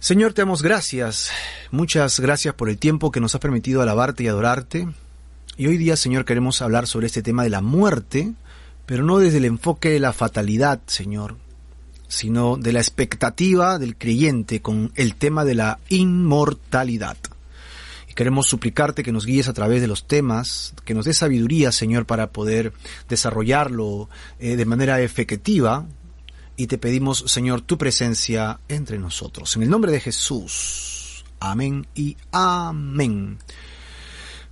Señor, te damos gracias. Muchas gracias por el tiempo que nos has permitido alabarte y adorarte. Y hoy día, Señor, queremos hablar sobre este tema de la muerte, pero no desde el enfoque de la fatalidad, Señor, sino de la expectativa del creyente con el tema de la inmortalidad. Y queremos suplicarte que nos guíes a través de los temas, que nos des sabiduría, Señor, para poder desarrollarlo eh, de manera efectiva. Y te pedimos, Señor, tu presencia entre nosotros. En el nombre de Jesús. Amén y amén.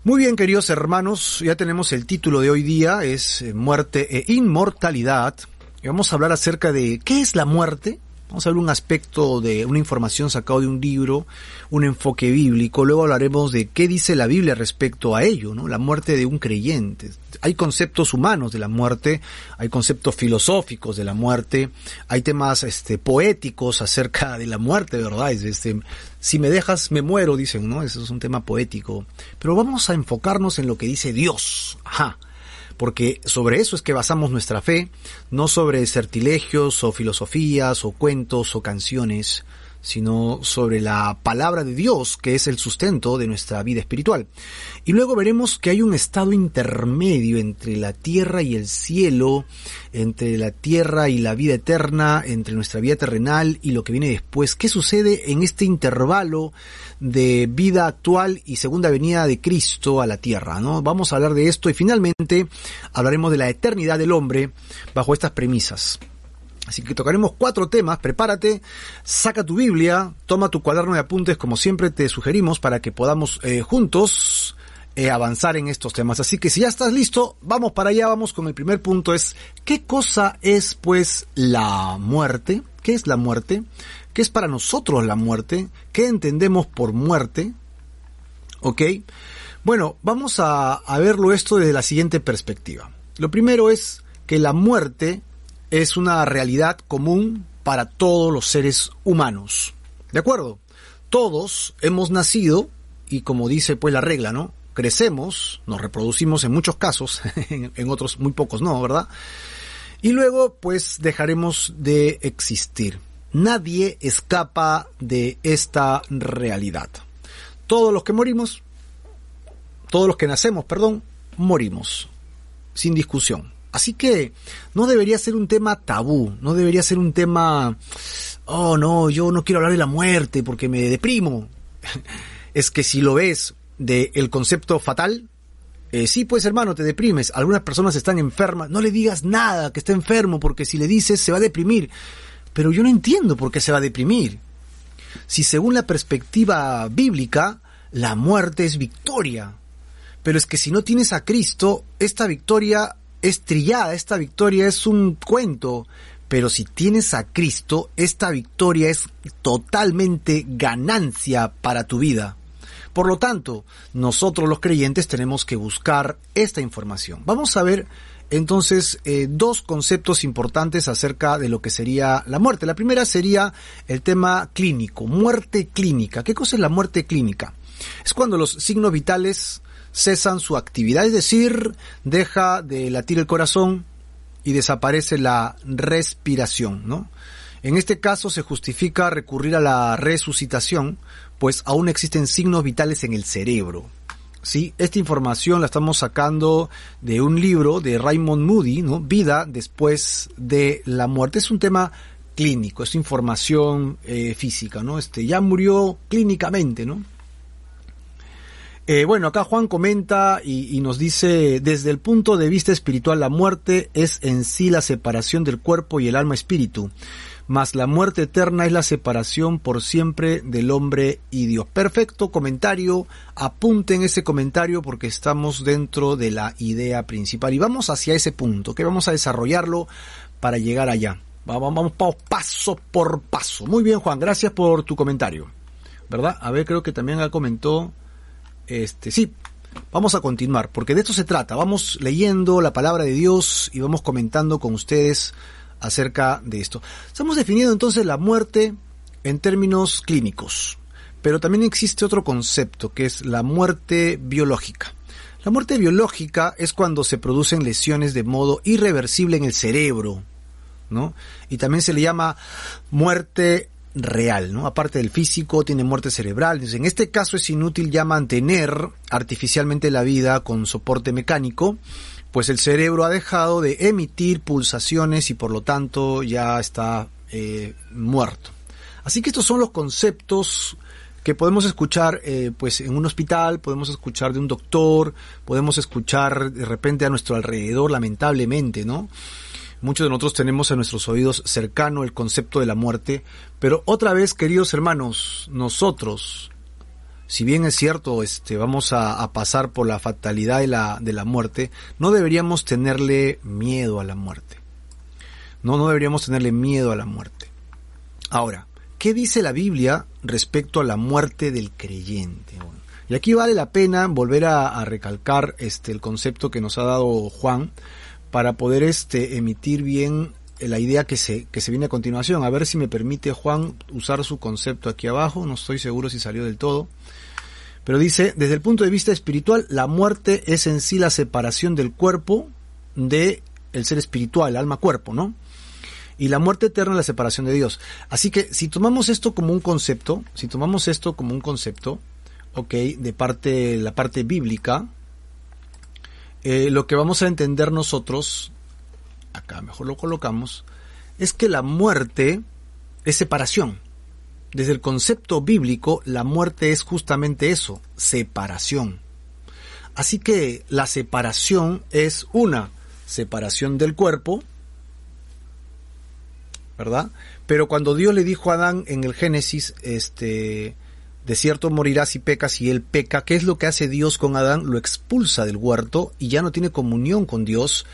Muy bien, queridos hermanos, ya tenemos el título de hoy día, es eh, Muerte e Inmortalidad. Y vamos a hablar acerca de qué es la muerte, Vamos a ver un aspecto de una información sacado de un libro, un enfoque bíblico. Luego hablaremos de qué dice la Biblia respecto a ello, ¿no? La muerte de un creyente. Hay conceptos humanos de la muerte, hay conceptos filosóficos de la muerte, hay temas este, poéticos acerca de la muerte, ¿verdad? Este, si me dejas, me muero, dicen, ¿no? Eso es un tema poético. Pero vamos a enfocarnos en lo que dice Dios. Ajá porque sobre eso es que basamos nuestra fe, no sobre certilegios o filosofías o cuentos o canciones, sino sobre la palabra de Dios, que es el sustento de nuestra vida espiritual. Y luego veremos que hay un estado intermedio entre la tierra y el cielo, entre la tierra y la vida eterna, entre nuestra vida terrenal y lo que viene después. ¿Qué sucede en este intervalo de vida actual y segunda venida de Cristo a la tierra? ¿no? Vamos a hablar de esto y finalmente hablaremos de la eternidad del hombre bajo estas premisas. Así que tocaremos cuatro temas, prepárate, saca tu Biblia, toma tu cuaderno de apuntes como siempre te sugerimos para que podamos eh, juntos eh, avanzar en estos temas. Así que si ya estás listo, vamos para allá, vamos con el primer punto, es ¿qué cosa es pues la muerte? ¿Qué es la muerte? ¿Qué es para nosotros la muerte? ¿Qué entendemos por muerte? ¿Ok? Bueno, vamos a, a verlo esto desde la siguiente perspectiva. Lo primero es que la muerte es una realidad común para todos los seres humanos. ¿De acuerdo? Todos hemos nacido y como dice pues la regla, ¿no? Crecemos, nos reproducimos en muchos casos, en otros muy pocos no, ¿verdad? Y luego pues dejaremos de existir. Nadie escapa de esta realidad. Todos los que morimos, todos los que nacemos, perdón, morimos, sin discusión. Así que no debería ser un tema tabú, no debería ser un tema, oh no, yo no quiero hablar de la muerte porque me deprimo. es que si lo ves del el concepto fatal, eh, sí, pues hermano, te deprimes. Algunas personas están enfermas. No le digas nada que está enfermo porque si le dices se va a deprimir. Pero yo no entiendo por qué se va a deprimir. Si según la perspectiva bíblica, la muerte es victoria. Pero es que si no tienes a Cristo, esta victoria es trillada, esta victoria es un cuento, pero si tienes a Cristo, esta victoria es totalmente ganancia para tu vida. Por lo tanto, nosotros los creyentes tenemos que buscar esta información. Vamos a ver entonces eh, dos conceptos importantes acerca de lo que sería la muerte. La primera sería el tema clínico, muerte clínica. ¿Qué cosa es la muerte clínica? Es cuando los signos vitales cesan su actividad, es decir, deja de latir el corazón y desaparece la respiración, ¿no? En este caso se justifica recurrir a la resucitación, pues aún existen signos vitales en el cerebro. ¿sí? Esta información la estamos sacando de un libro de Raymond Moody, ¿no? Vida después de la muerte. Es un tema clínico, es información eh, física, ¿no? Este, ya murió clínicamente, ¿no? Eh, bueno, acá Juan comenta y, nos dice, desde el punto de vista espiritual, la muerte es en sí la separación del cuerpo y el alma espíritu, mas la muerte eterna es la separación por siempre del hombre y Dios. Perfecto comentario, apunten ese comentario porque estamos dentro de la idea principal y vamos hacia ese punto, que vamos a desarrollarlo para llegar allá. Vamos, vamos paso por paso. Muy bien, Juan, gracias por tu comentario. ¿Verdad? A ver, creo que también comentó este, sí, vamos a continuar, porque de esto se trata. Vamos leyendo la palabra de Dios y vamos comentando con ustedes acerca de esto. Estamos definiendo entonces la muerte en términos clínicos, pero también existe otro concepto que es la muerte biológica. La muerte biológica es cuando se producen lesiones de modo irreversible en el cerebro, ¿no? Y también se le llama muerte real, ¿no? Aparte del físico, tiene muerte cerebral. en este caso es inútil ya mantener artificialmente la vida con soporte mecánico, pues el cerebro ha dejado de emitir pulsaciones y por lo tanto ya está eh, muerto. Así que estos son los conceptos que podemos escuchar eh, pues en un hospital, podemos escuchar de un doctor, podemos escuchar de repente a nuestro alrededor, lamentablemente, ¿no? Muchos de nosotros tenemos a nuestros oídos cercano el concepto de la muerte, pero otra vez, queridos hermanos, nosotros, si bien es cierto, este, vamos a, pasar por la fatalidad de la, de la muerte, no deberíamos tenerle miedo a la muerte. No, no deberíamos tenerle miedo a la muerte. Ahora, ¿qué dice la Biblia respecto a la muerte del creyente? y aquí vale la pena volver a, a recalcar este, el concepto que nos ha dado Juan, para poder este, emitir bien la idea que se, que se viene a continuación. A ver si me permite Juan usar su concepto aquí abajo, no estoy seguro si salió del todo. Pero dice, desde el punto de vista espiritual, la muerte es en sí la separación del cuerpo de el ser espiritual, alma-cuerpo, ¿no? Y la muerte eterna es la separación de Dios. Así que si tomamos esto como un concepto, si tomamos esto como un concepto, ok, de parte, la parte bíblica, eh, lo que vamos a entender nosotros, acá mejor lo colocamos, es que la muerte es separación. Desde el concepto bíblico, la muerte es justamente eso, separación. Así que la separación es una separación del cuerpo, ¿verdad? Pero cuando Dios le dijo a Adán en el Génesis, este, de cierto morirás si pecas y él peca. ¿Qué es lo que hace Dios con Adán? Lo expulsa del huerto y ya no tiene comunión con Dios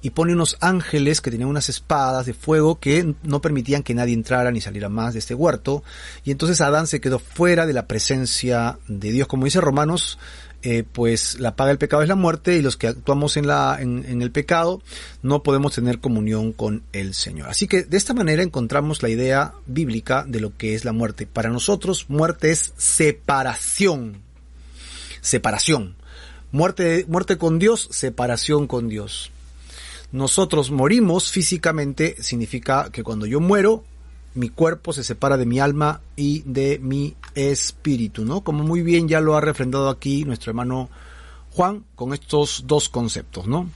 y pone unos ángeles que tenían unas espadas de fuego que no permitían que nadie entrara ni saliera más de este huerto. Y entonces Adán se quedó fuera de la presencia de Dios. Como dice Romanos eh, pues la paga del pecado es la muerte y los que actuamos en, la, en, el pecado no podemos tener comunión con el Señor. Así que de esta manera encontramos la idea bíblica de lo que es la muerte. Para nosotros muerte es separación. Separación. Muerte, muerte con Dios, separación con Dios. Nosotros morimos físicamente, significa que cuando yo muero, mi cuerpo se separa de mi alma y de mi espíritu, ¿no? Como muy bien ya lo ha refrendado aquí nuestro hermano Juan con estos dos conceptos, ¿no?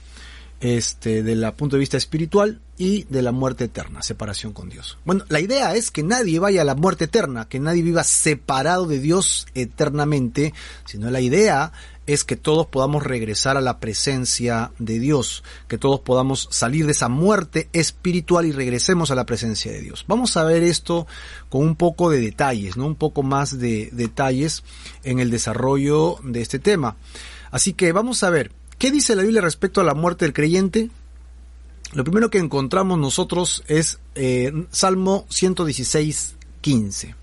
Este, del punto de vista espiritual y de la muerte eterna, separación con Dios. Bueno, la idea es que nadie vaya a la muerte eterna, que nadie viva separado de Dios eternamente, sino la idea es que todos podamos regresar a la presencia de Dios, que todos podamos salir de esa muerte espiritual y regresemos a la presencia de Dios. Vamos a ver esto con un poco de detalles, ¿no? Un poco más de detalles en el desarrollo de este tema. Así que vamos a ver, ¿qué dice la Biblia respecto a la muerte del creyente? Lo primero que encontramos nosotros es eh, Salmo 116, 15.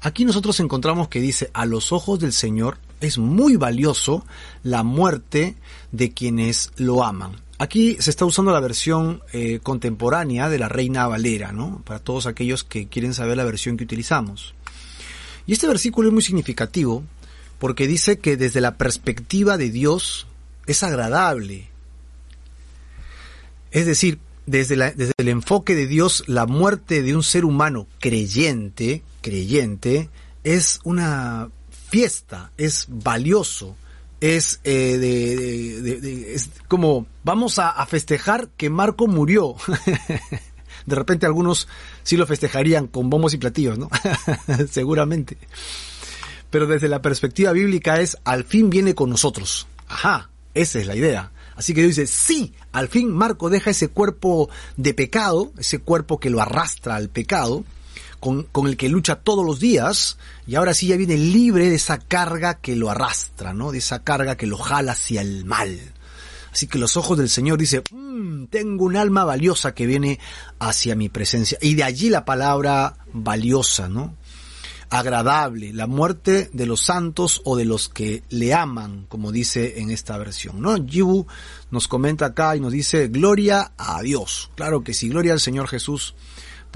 Aquí nosotros encontramos que dice, a los ojos del Señor es muy valioso la muerte de quienes lo aman. Aquí se está usando la versión eh, contemporánea de la Reina Valera, ¿no? Para todos aquellos que quieren saber la versión que utilizamos. Y este versículo es muy significativo porque dice que desde la perspectiva de Dios es agradable. Es decir, desde, desde el enfoque de Dios, la muerte de un ser humano creyente, creyente, es una fiesta, es valioso, es, eh, de, es como vamos a, festejar que Marco murió. de repente algunos sí lo festejarían con bombos y platillos, ¿no? Seguramente. Pero desde la perspectiva bíblica es al fin viene con nosotros. Ajá, esa es la idea. Así que Dios dice, sí, al fin Marco deja ese cuerpo de pecado, ese cuerpo que lo arrastra al pecado, con, el que lucha todos los días y ahora sí ya viene libre de esa carga que lo arrastra, ¿no? De esa carga que lo jala hacia el mal. Así que los ojos del Señor dice, mm, tengo un alma valiosa que viene hacia mi presencia. Y de allí la palabra valiosa, ¿no? Agradable, la muerte de los santos o de los que le aman, como dice en esta versión, ¿no? Yibu nos comenta acá y nos dice, gloria a Dios. Claro que sí, gloria al Señor Jesús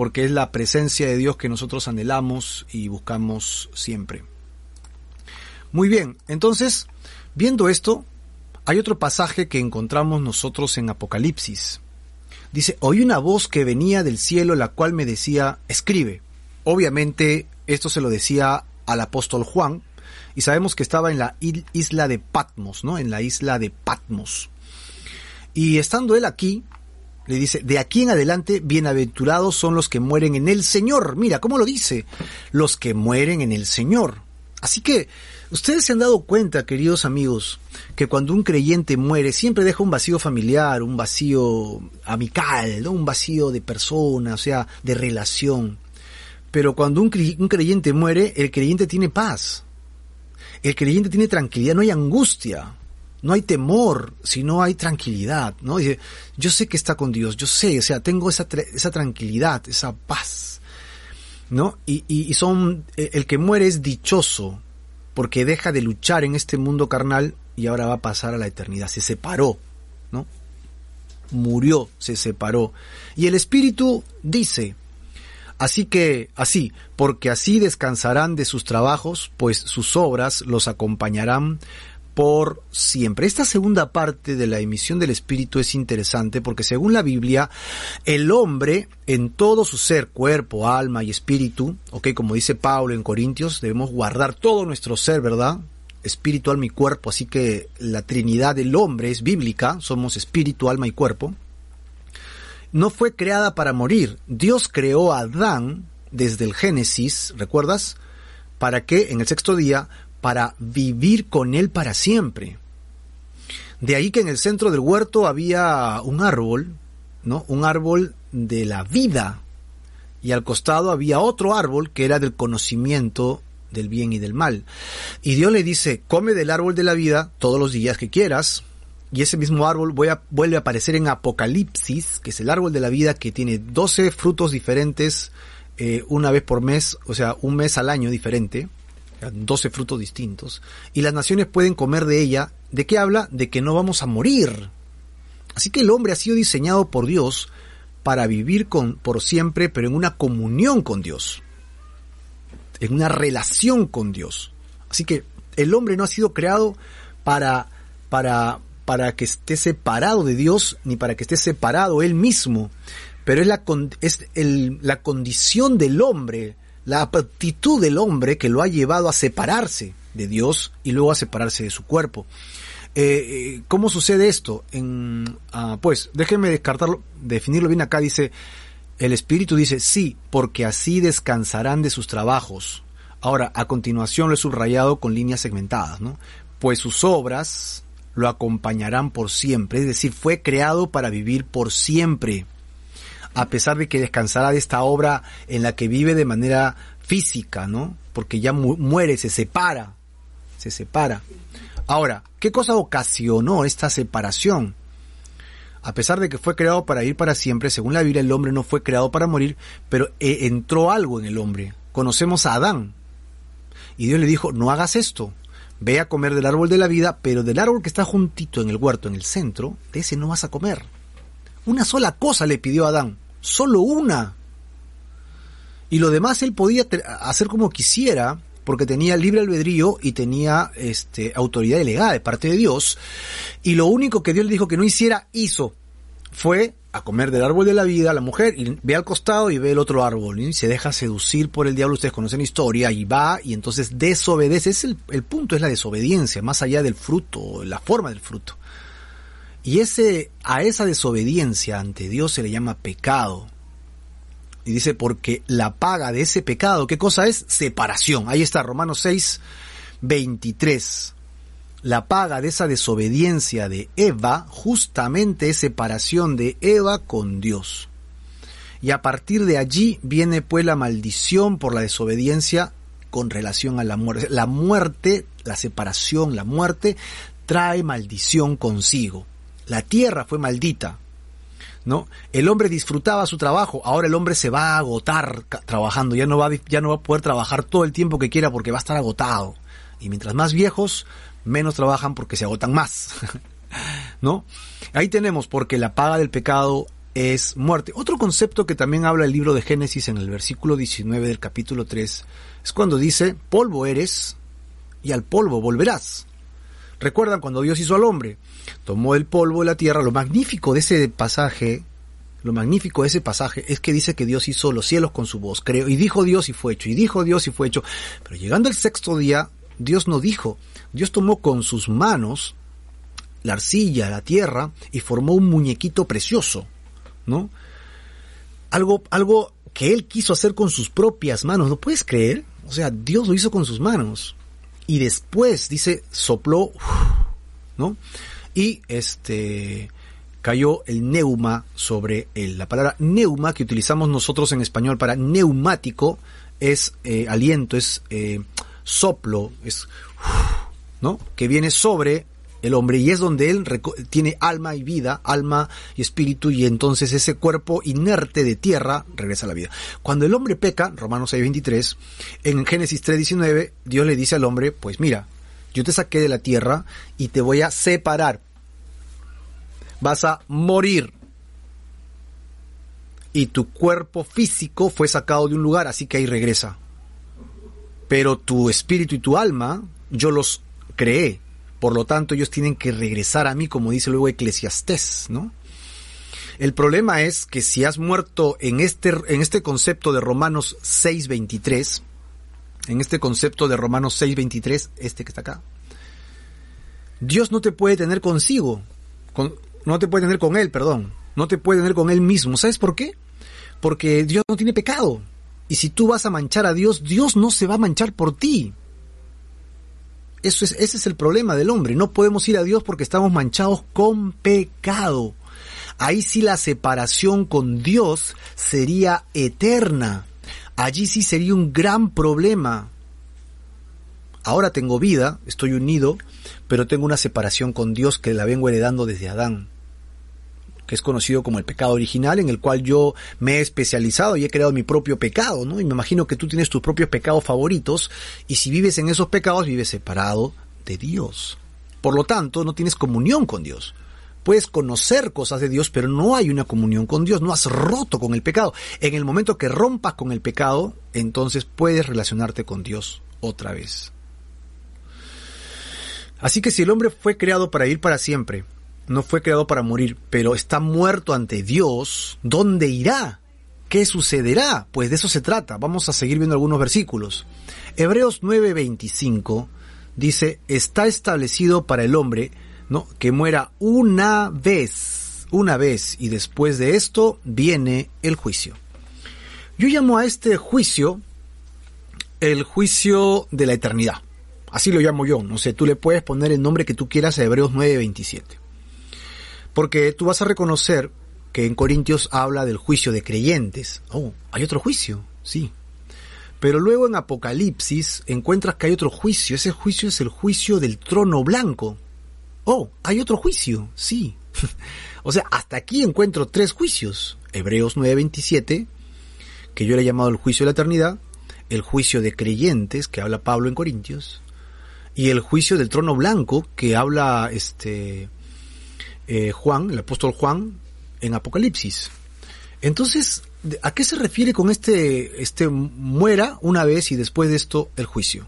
porque es la presencia de Dios que nosotros anhelamos y buscamos siempre. Muy bien, entonces, viendo esto, hay otro pasaje que encontramos nosotros en Apocalipsis. Dice, oí una voz que venía del cielo, la cual me decía, escribe, obviamente esto se lo decía al apóstol Juan, y sabemos que estaba en la isla de Patmos, ¿no? En la isla de Patmos. Y estando él aquí, le dice, de aquí en adelante, bienaventurados son los que mueren en el Señor. Mira, ¿cómo lo dice? Los que mueren en el Señor. Así que, ustedes se han dado cuenta, queridos amigos, que cuando un creyente muere, siempre deja un vacío familiar, un vacío amical, un vacío de persona, o sea, de relación. Pero cuando un, creyente muere, el creyente tiene paz. El creyente tiene tranquilidad, no hay angustia, no hay temor, sino hay tranquilidad, ¿no? Dice, yo sé que está con Dios, yo sé, o sea, tengo esa, esa tranquilidad, esa paz, ¿no? Y, y, son, eh, el que muere es dichoso, porque deja de luchar en este mundo carnal y ahora va a pasar a la eternidad, se separó, ¿no? Murió, se separó. Y el Espíritu dice, Así que, así, porque así descansarán de sus trabajos, pues sus obras los acompañarán por siempre. Esta segunda parte de la emisión del Espíritu es interesante porque según la Biblia, el hombre en todo su ser, cuerpo, alma y espíritu, ok, como dice Pablo en Corintios, debemos guardar todo nuestro ser, ¿verdad? Espíritu, alma y cuerpo, así que la Trinidad del hombre es bíblica, somos espíritu, alma y cuerpo no fue creada para morir. Dios creó a Adán desde el Génesis, ¿recuerdas? ¿Para qué? En el sexto día, para vivir con él para siempre. De ahí que en el centro del huerto había un árbol, ¿no? Un árbol de la vida. Y al costado había otro árbol que era del conocimiento del bien y del mal. Y Dios le dice, come del árbol de la vida todos los días que quieras, y ese mismo árbol vuelve a aparecer en Apocalipsis, que es el árbol de la vida que tiene 12 frutos diferentes eh, una vez por mes, o sea, un mes al año diferente, 12 frutos distintos, y las naciones pueden comer de ella. ¿De qué habla? De que no vamos a morir. Así que el hombre ha sido diseñado por Dios para vivir con, por siempre, pero en una comunión con Dios, en una relación con Dios. Así que el hombre no ha sido creado para, para, para que esté separado de Dios ni para que esté separado él mismo, pero es la, es la condición del hombre, la aptitud del hombre que lo ha llevado a separarse de Dios y luego a separarse de su cuerpo. Eh, eh, ¿Cómo sucede esto? En, ah, pues déjenme descartarlo, definirlo bien acá. Dice, el Espíritu dice, sí, porque así descansarán de sus trabajos. Ahora, a continuación lo he subrayado con líneas segmentadas, ¿no? Pues sus obras, lo acompañarán por siempre, es decir, fue creado para vivir por siempre, a pesar de que descansará de esta obra en la que vive de manera física, ¿no? Porque ya muere, se separa, se separa. Ahora, ¿qué cosa ocasionó esta separación? A pesar de que fue creado para vivir para siempre, según la Biblia el hombre no fue creado para morir, pero eh, entró algo en el hombre. Conocemos a Adán. Y Dios le dijo, no hagas esto, Ve a comer del árbol de la vida, pero del árbol que está juntito en el huerto, en el centro, de ese no vas a comer. Una sola cosa le pidió Adán, solo una. Y lo demás él podía hacer como quisiera, porque tenía libre albedrío y tenía este, autoridad delegada de parte de Dios. Y lo único que Dios le dijo que no hiciera, hizo. Fue a comer del árbol de la vida, la mujer, y ve al costado y ve el otro árbol, y se deja seducir por el diablo, ustedes conocen la historia, y va, y entonces desobedece, es el, el punto, es la desobediencia, más allá del fruto, la forma del fruto. Y ese, a esa desobediencia ante Dios se le llama pecado. Y dice, porque la paga de ese pecado, ¿qué cosa es? Separación. Ahí está, Romanos 6, 23 la paga de esa desobediencia de Eva justamente es separación de Eva con Dios. Y a partir de allí viene pues la maldición por la desobediencia con relación a la muerte. La muerte, la separación, la muerte trae maldición consigo. La tierra fue maldita. ¿No? El hombre disfrutaba su trabajo, ahora el hombre se va a agotar trabajando, ya no va, ya no va a poder trabajar todo el tiempo que quiera porque va a estar agotado. Y mientras más viejos, menos trabajan porque se agotan más. ¿No? Ahí tenemos porque la paga del pecado es muerte. Otro concepto que también habla el libro de Génesis en el versículo 19 del capítulo 3 es cuando dice, polvo eres y al polvo volverás. Recuerdan cuando Dios hizo al hombre, tomó el polvo de la tierra, lo magnífico de ese pasaje lo magnífico de ese pasaje es que dice que Dios hizo los cielos con su voz, creó, y dijo Dios y fue hecho, y dijo Dios y fue hecho. Pero llegando al sexto día, Dios no dijo, Dios tomó con sus manos la arcilla, la tierra, y formó un muñequito precioso, ¿no? Algo, algo que él quiso hacer con sus propias manos, ¿no puedes creer? O sea, Dios lo hizo con sus manos. Y después, dice, sopló, ¿no? Y este, cayó el neuma sobre él. La palabra neuma que utilizamos nosotros en español para neumático es eh, aliento, es eh, soplo, es, ¿no? Que viene sobre el hombre y es donde él tiene alma y vida, alma y espíritu y entonces ese cuerpo inerte de tierra regresa a la vida. Cuando el hombre peca, Romanos 6:23, en Génesis 3:19, Dios le dice al hombre, pues mira, yo te saqué de la tierra y te voy a separar. Vas a morir. Y tu cuerpo físico fue sacado de un lugar, así que ahí regresa. Pero tu espíritu y tu alma, yo los creé por lo tanto, ellos tienen que regresar a mí, como dice luego Eclesiastés, ¿no? El problema es que si has muerto en este, en este concepto de Romanos 6.23, en este concepto de Romanos 6.23, este que está acá, Dios no te puede tener consigo, no te puede tener con Él, perdón, no te puede tener con Él mismo. ¿Sabes por qué? Porque Dios no tiene pecado. Y si tú vas a manchar a Dios, Dios no se va a manchar por ti. Eso es, ese es el problema del hombre. No podemos ir a Dios porque estamos manchados con pecado. Ahí sí la separación con Dios sería eterna. Allí sí sería un gran problema. Ahora tengo vida, estoy unido, pero tengo una separación con Dios que la vengo heredando desde Adán que es conocido como el pecado original, en el cual yo me he especializado y he creado mi propio pecado, ¿no? Y me imagino que tú tienes tus propios pecados favoritos, y si vives en esos pecados, vives separado de Dios. Por lo tanto, no tienes comunión con Dios. Puedes conocer cosas de Dios, pero no hay una comunión con Dios, no has roto con el pecado. En el momento que rompas con el pecado, entonces puedes relacionarte con Dios otra vez. Así que si el hombre fue creado para ir para siempre, no fue creado para morir, pero está muerto ante Dios, ¿dónde irá? ¿Qué sucederá? Pues de eso se trata. Vamos a seguir viendo algunos versículos. Hebreos 9:25 dice, está establecido para el hombre, Que muera una vez, una vez, y después de esto viene el juicio. Yo llamo a este juicio el juicio de la eternidad. Así lo llamo yo. No sé, tú le puedes poner el nombre que tú quieras a Hebreos 9:27. Porque tú vas a reconocer que en Corintios habla del juicio de creyentes. Oh, hay otro juicio, sí. Pero luego en Apocalipsis encuentras que hay otro juicio. Ese juicio es el juicio del trono blanco. Oh, hay otro juicio, sí. o sea, hasta aquí encuentro tres juicios. Hebreos 9:27, que yo le he llamado el juicio de la eternidad, el juicio de creyentes, que habla Pablo en Corintios, y el juicio del trono blanco, que habla este eh, Juan, el apóstol Juan, en Apocalipsis. Entonces, ¿a qué se refiere con este, este muera una vez y después de esto el juicio?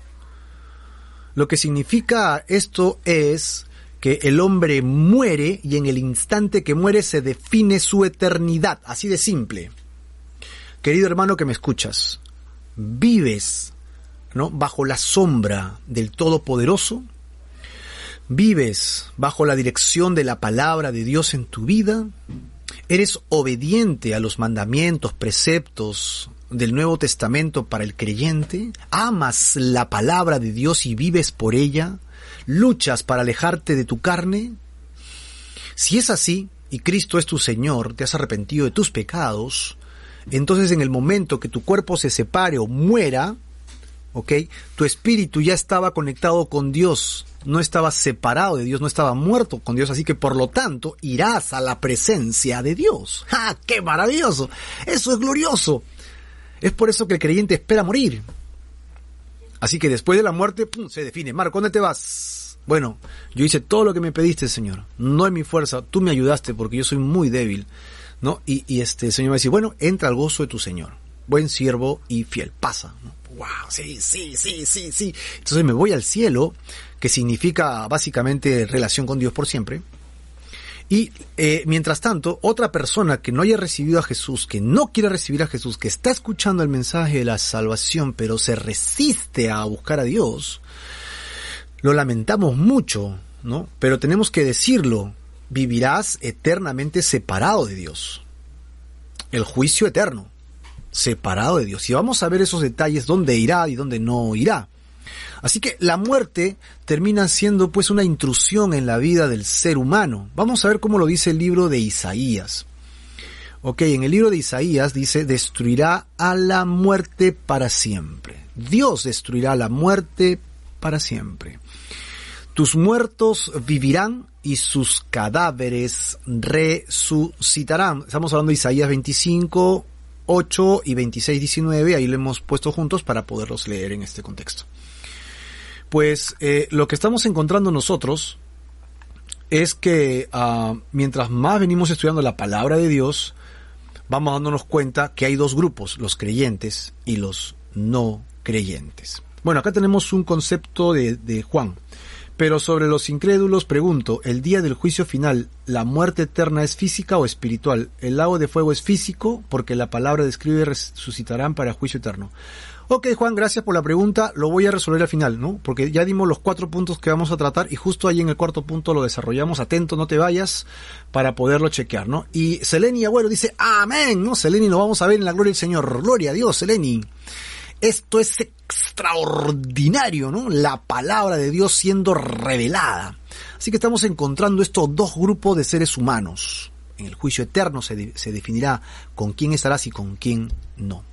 Lo que significa esto es que el hombre muere y en el instante que muere se define su eternidad, así de simple. Querido hermano que me escuchas, vives ¿no? bajo la sombra del Todopoderoso, vives bajo la dirección de la palabra de Dios en tu vida, eres obediente a los mandamientos, preceptos del Nuevo Testamento para el creyente, amas la palabra de Dios y vives por ella, luchas para alejarte de tu carne. Si es así, y Cristo es tu Señor, te has arrepentido de tus pecados, entonces en el momento que tu cuerpo se separe o muera, ¿ok? Tu espíritu ya estaba conectado con Dios, no estaba separado de Dios, no estaba muerto con Dios, así que por lo tanto irás a la presencia de Dios. ¡Ah, qué maravilloso! Eso es glorioso. Es por eso que el creyente espera morir. Así que después de la muerte, pum, se define. Marco, ¿dónde te vas? Bueno, yo hice todo lo que me pediste, Señor. No es mi fuerza, tú me ayudaste porque yo soy muy débil. ¿No? Y, este el Señor me dice, bueno, entra al gozo de tu Señor. Buen siervo y fiel. Pasa. wow, sí, sí, sí, sí, sí. Entonces me voy al cielo, que significa básicamente relación con Dios por siempre. Y eh, mientras tanto, otra persona que no haya recibido a Jesús, que no quiere recibir a Jesús, que está escuchando el mensaje de la salvación, pero se resiste a buscar a Dios, lo lamentamos mucho, ¿no? Pero tenemos que decirlo, vivirás eternamente separado de Dios. El juicio eterno, separado de Dios. Y vamos a ver esos detalles, dónde irá y dónde no irá. Así que la muerte termina siendo pues una intrusión en la vida del ser humano. Vamos a ver cómo lo dice el libro de Isaías. Ok, en el libro de Isaías dice, destruirá a la muerte para siempre. Dios destruirá la muerte para siempre. Tus muertos vivirán y sus cadáveres resucitarán. Estamos hablando de Isaías 25, 8 y 26, 19. Ahí lo hemos puesto juntos para poderlos leer en este contexto. Pues eh, lo que estamos encontrando nosotros es que uh, mientras más venimos estudiando la palabra de Dios, vamos dándonos cuenta que hay dos grupos, los creyentes y los no creyentes. Bueno, acá tenemos un concepto de, de Juan. Pero sobre los incrédulos pregunto, ¿el día del juicio final, la muerte eterna es física o espiritual? ¿El lago de fuego es físico? Porque la palabra describe resucitarán para juicio eterno. Ok, Juan, gracias por la pregunta. Lo voy a resolver al final, ¿no? Porque ya dimos los cuatro puntos que vamos a tratar y justo ahí en el cuarto punto lo desarrollamos. Atento, no te vayas para poderlo chequear, ¿no? Y Seleni Agüero dice, amén, ¿no? Seleni, lo vamos a ver en la gloria del Señor. Gloria a Dios, Seleni. Esto es extraordinario, ¿no? La palabra de Dios siendo revelada. Así que estamos encontrando estos dos grupos de seres humanos. En el juicio eterno se, se definirá con quién estarás y con quién no.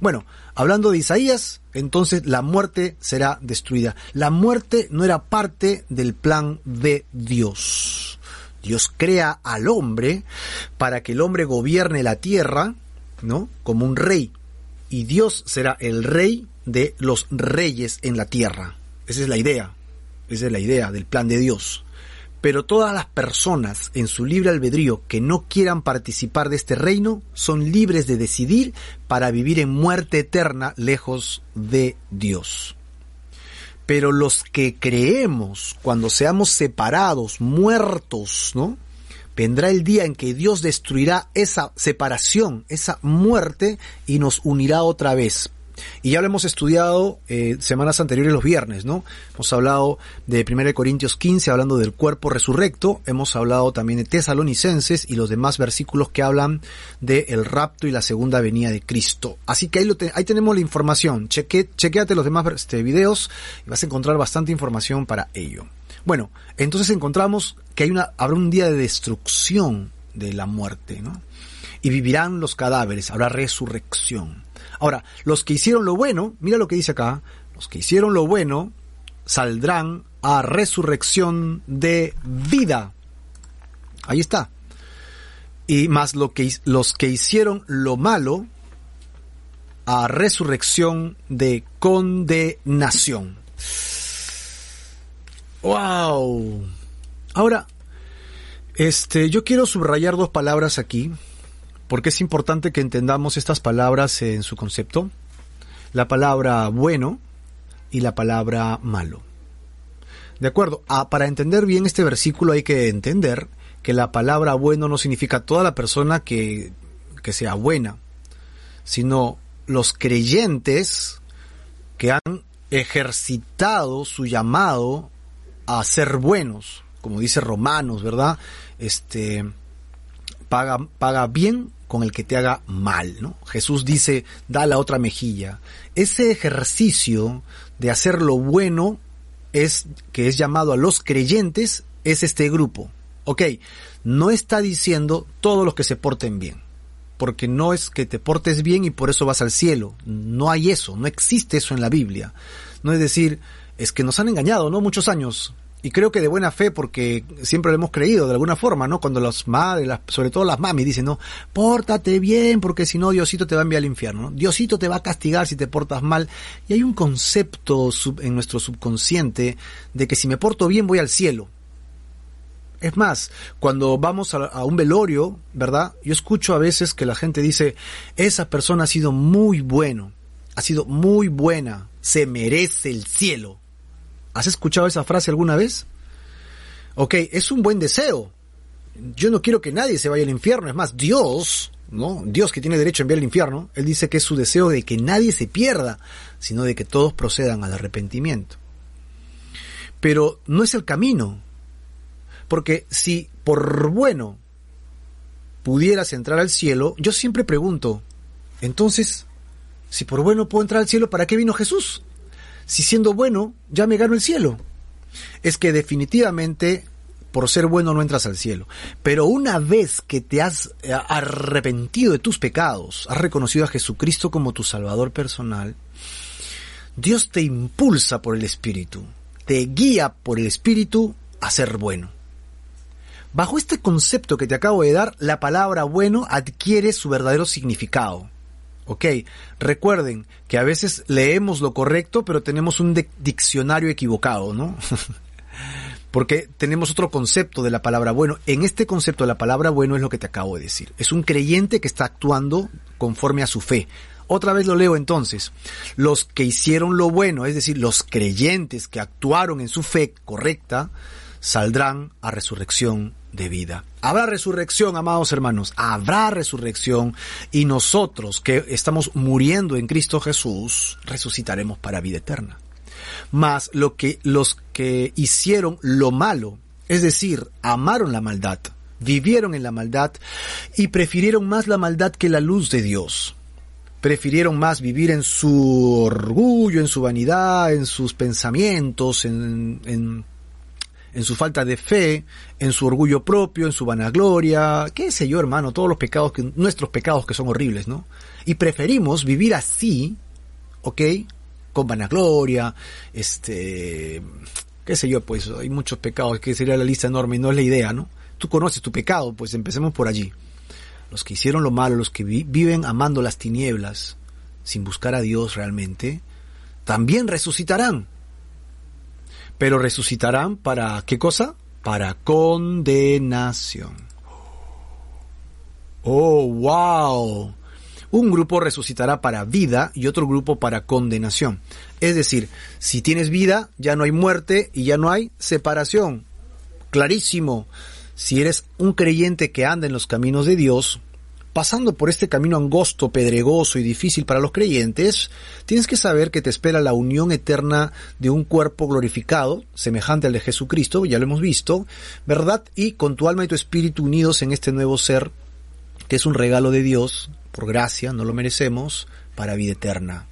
Bueno, hablando de Isaías, entonces la muerte será destruida. La muerte no era parte del plan de Dios. Dios crea al hombre para que el hombre gobierne la tierra, ¿no? Como un rey. Y Dios será el rey de los reyes en la tierra. Esa es la idea. Esa es la idea del plan de Dios. Pero todas las personas en su libre albedrío que no quieran participar de este reino son libres de decidir para vivir en muerte eterna lejos de Dios. Pero los que creemos cuando seamos separados, muertos, ¿no? Vendrá el día en que Dios destruirá esa separación, esa muerte y nos unirá otra vez y ya lo hemos estudiado eh, semanas anteriores los viernes, ¿no? Hemos hablado de 1 Corintios 15, hablando del cuerpo resurrecto. Hemos hablado también de Tesalonicenses y los demás versículos que hablan del rapto y la segunda venida de Cristo. Así que ahí, ahí tenemos la información. Cheque, chequeate los demás este, videos y vas a encontrar bastante información para ello. Bueno, entonces encontramos que hay una, habrá un día de destrucción de la muerte, ¿no? Y vivirán los cadáveres, habrá resurrección. Ahora, los que hicieron lo bueno, mira lo que dice acá, los que hicieron lo bueno saldrán a resurrección de vida. Ahí está. Y más lo que, los que hicieron lo malo a resurrección de condenación. Wow. Ahora, este, yo quiero subrayar dos palabras aquí porque es importante que entendamos estas palabras en su concepto, la palabra bueno y la palabra malo. De acuerdo, ah, para entender bien este versículo hay que entender que la palabra bueno no significa toda la persona que, que sea buena, sino los creyentes que han ejercitado su llamado a ser buenos, como dice Romanos, ¿verdad? Este paga, paga bien con el que te haga mal, ¿no? Jesús dice, da la otra mejilla. Ese ejercicio de hacer lo bueno es, que es llamado a los creyentes, es este grupo. Ok, no está diciendo todos los que se porten bien, porque no es que te portes bien y por eso vas al cielo. No hay eso, no existe eso en la Biblia. No es decir, es que nos han engañado, ¿no? Muchos años y creo que de buena fe porque siempre lo hemos creído de alguna forma, ¿no? Cuando las madres, sobre todo las mami dicen, no, pórtate bien porque si no Diosito te va a enviar al infierno, ¿no? Diosito te va a castigar si te portas mal. Y hay un concepto en nuestro subconsciente de que si me porto bien voy al cielo. Es más, cuando vamos a, a, un velorio, ¿verdad? Yo escucho a veces que la gente dice, esa persona ha sido muy bueno, ha sido muy buena, se merece el cielo. ¿Has escuchado esa frase alguna vez? Ok, es un buen deseo, Yo no quiero que nadie se vaya al infierno, es más, Dios, ¿no? Dios que tiene derecho a enviar al infierno, Él dice que es su deseo de que nadie se pierda, sino de que todos procedan al arrepentimiento. Pero no es el camino, porque si por bueno pudieras entrar al cielo, yo siempre pregunto, entonces, si por bueno puedo entrar al cielo, ¿para qué vino Jesús? Si siendo bueno, ya me gano el cielo. Es que definitivamente por ser bueno no entras al cielo. Pero una vez que te has eh, arrepentido de tus pecados, has reconocido a Jesucristo como tu Salvador personal, Dios te impulsa por el Espíritu, te guía por el Espíritu a ser bueno. Bajo este concepto que te acabo de dar, la palabra bueno adquiere su verdadero significado. ¿Ok? Recuerden que a veces leemos lo correcto, pero tenemos un diccionario equivocado, ¿no? Porque tenemos otro concepto de la palabra bueno. En este concepto la palabra bueno es lo que te acabo de decir. Es un creyente que está actuando conforme a su fe. Otra vez lo leo entonces. Los que hicieron lo bueno, es decir, los creyentes que actuaron en su fe correcta, saldrán a resurrección de vida. Habrá resurrección, amados hermanos, habrá resurrección y nosotros que estamos muriendo en Cristo Jesús, resucitaremos para vida eterna. Mas lo que los que hicieron lo malo, es decir, amaron la maldad, vivieron en la maldad y prefirieron más la maldad que la luz de Dios. Prefirieron más vivir en su orgullo, en su vanidad, en sus pensamientos, en, en en su falta de fe, en su orgullo propio, en su vanagloria, qué sé yo, hermano, todos los pecados que, nuestros pecados que son horribles, ¿no? Y preferimos vivir así, ¿ok? Con vanagloria, este, qué sé yo, pues hay muchos pecados, que sería la lista enorme y no es la idea, ¿no? Tú conoces tu pecado, pues empecemos por allí. Los que hicieron lo malo, los que viven amando las tinieblas, sin buscar a Dios realmente, también resucitarán pero resucitarán para qué cosa? Para condenación. Oh, wow. Un grupo resucitará para vida y otro grupo para condenación. Es decir, si tienes vida, ya no hay muerte y ya no hay separación. Clarísimo. Si eres un creyente que anda en los caminos de Dios, pasando por este camino angosto, pedregoso y difícil para los creyentes, tienes que saber que te espera la unión eterna de un cuerpo glorificado, semejante al de Jesucristo, ya lo hemos visto, ¿verdad? Y con tu alma y tu espíritu unidos en este nuevo ser, que es un regalo de Dios, por gracia, no lo merecemos, para vida eterna.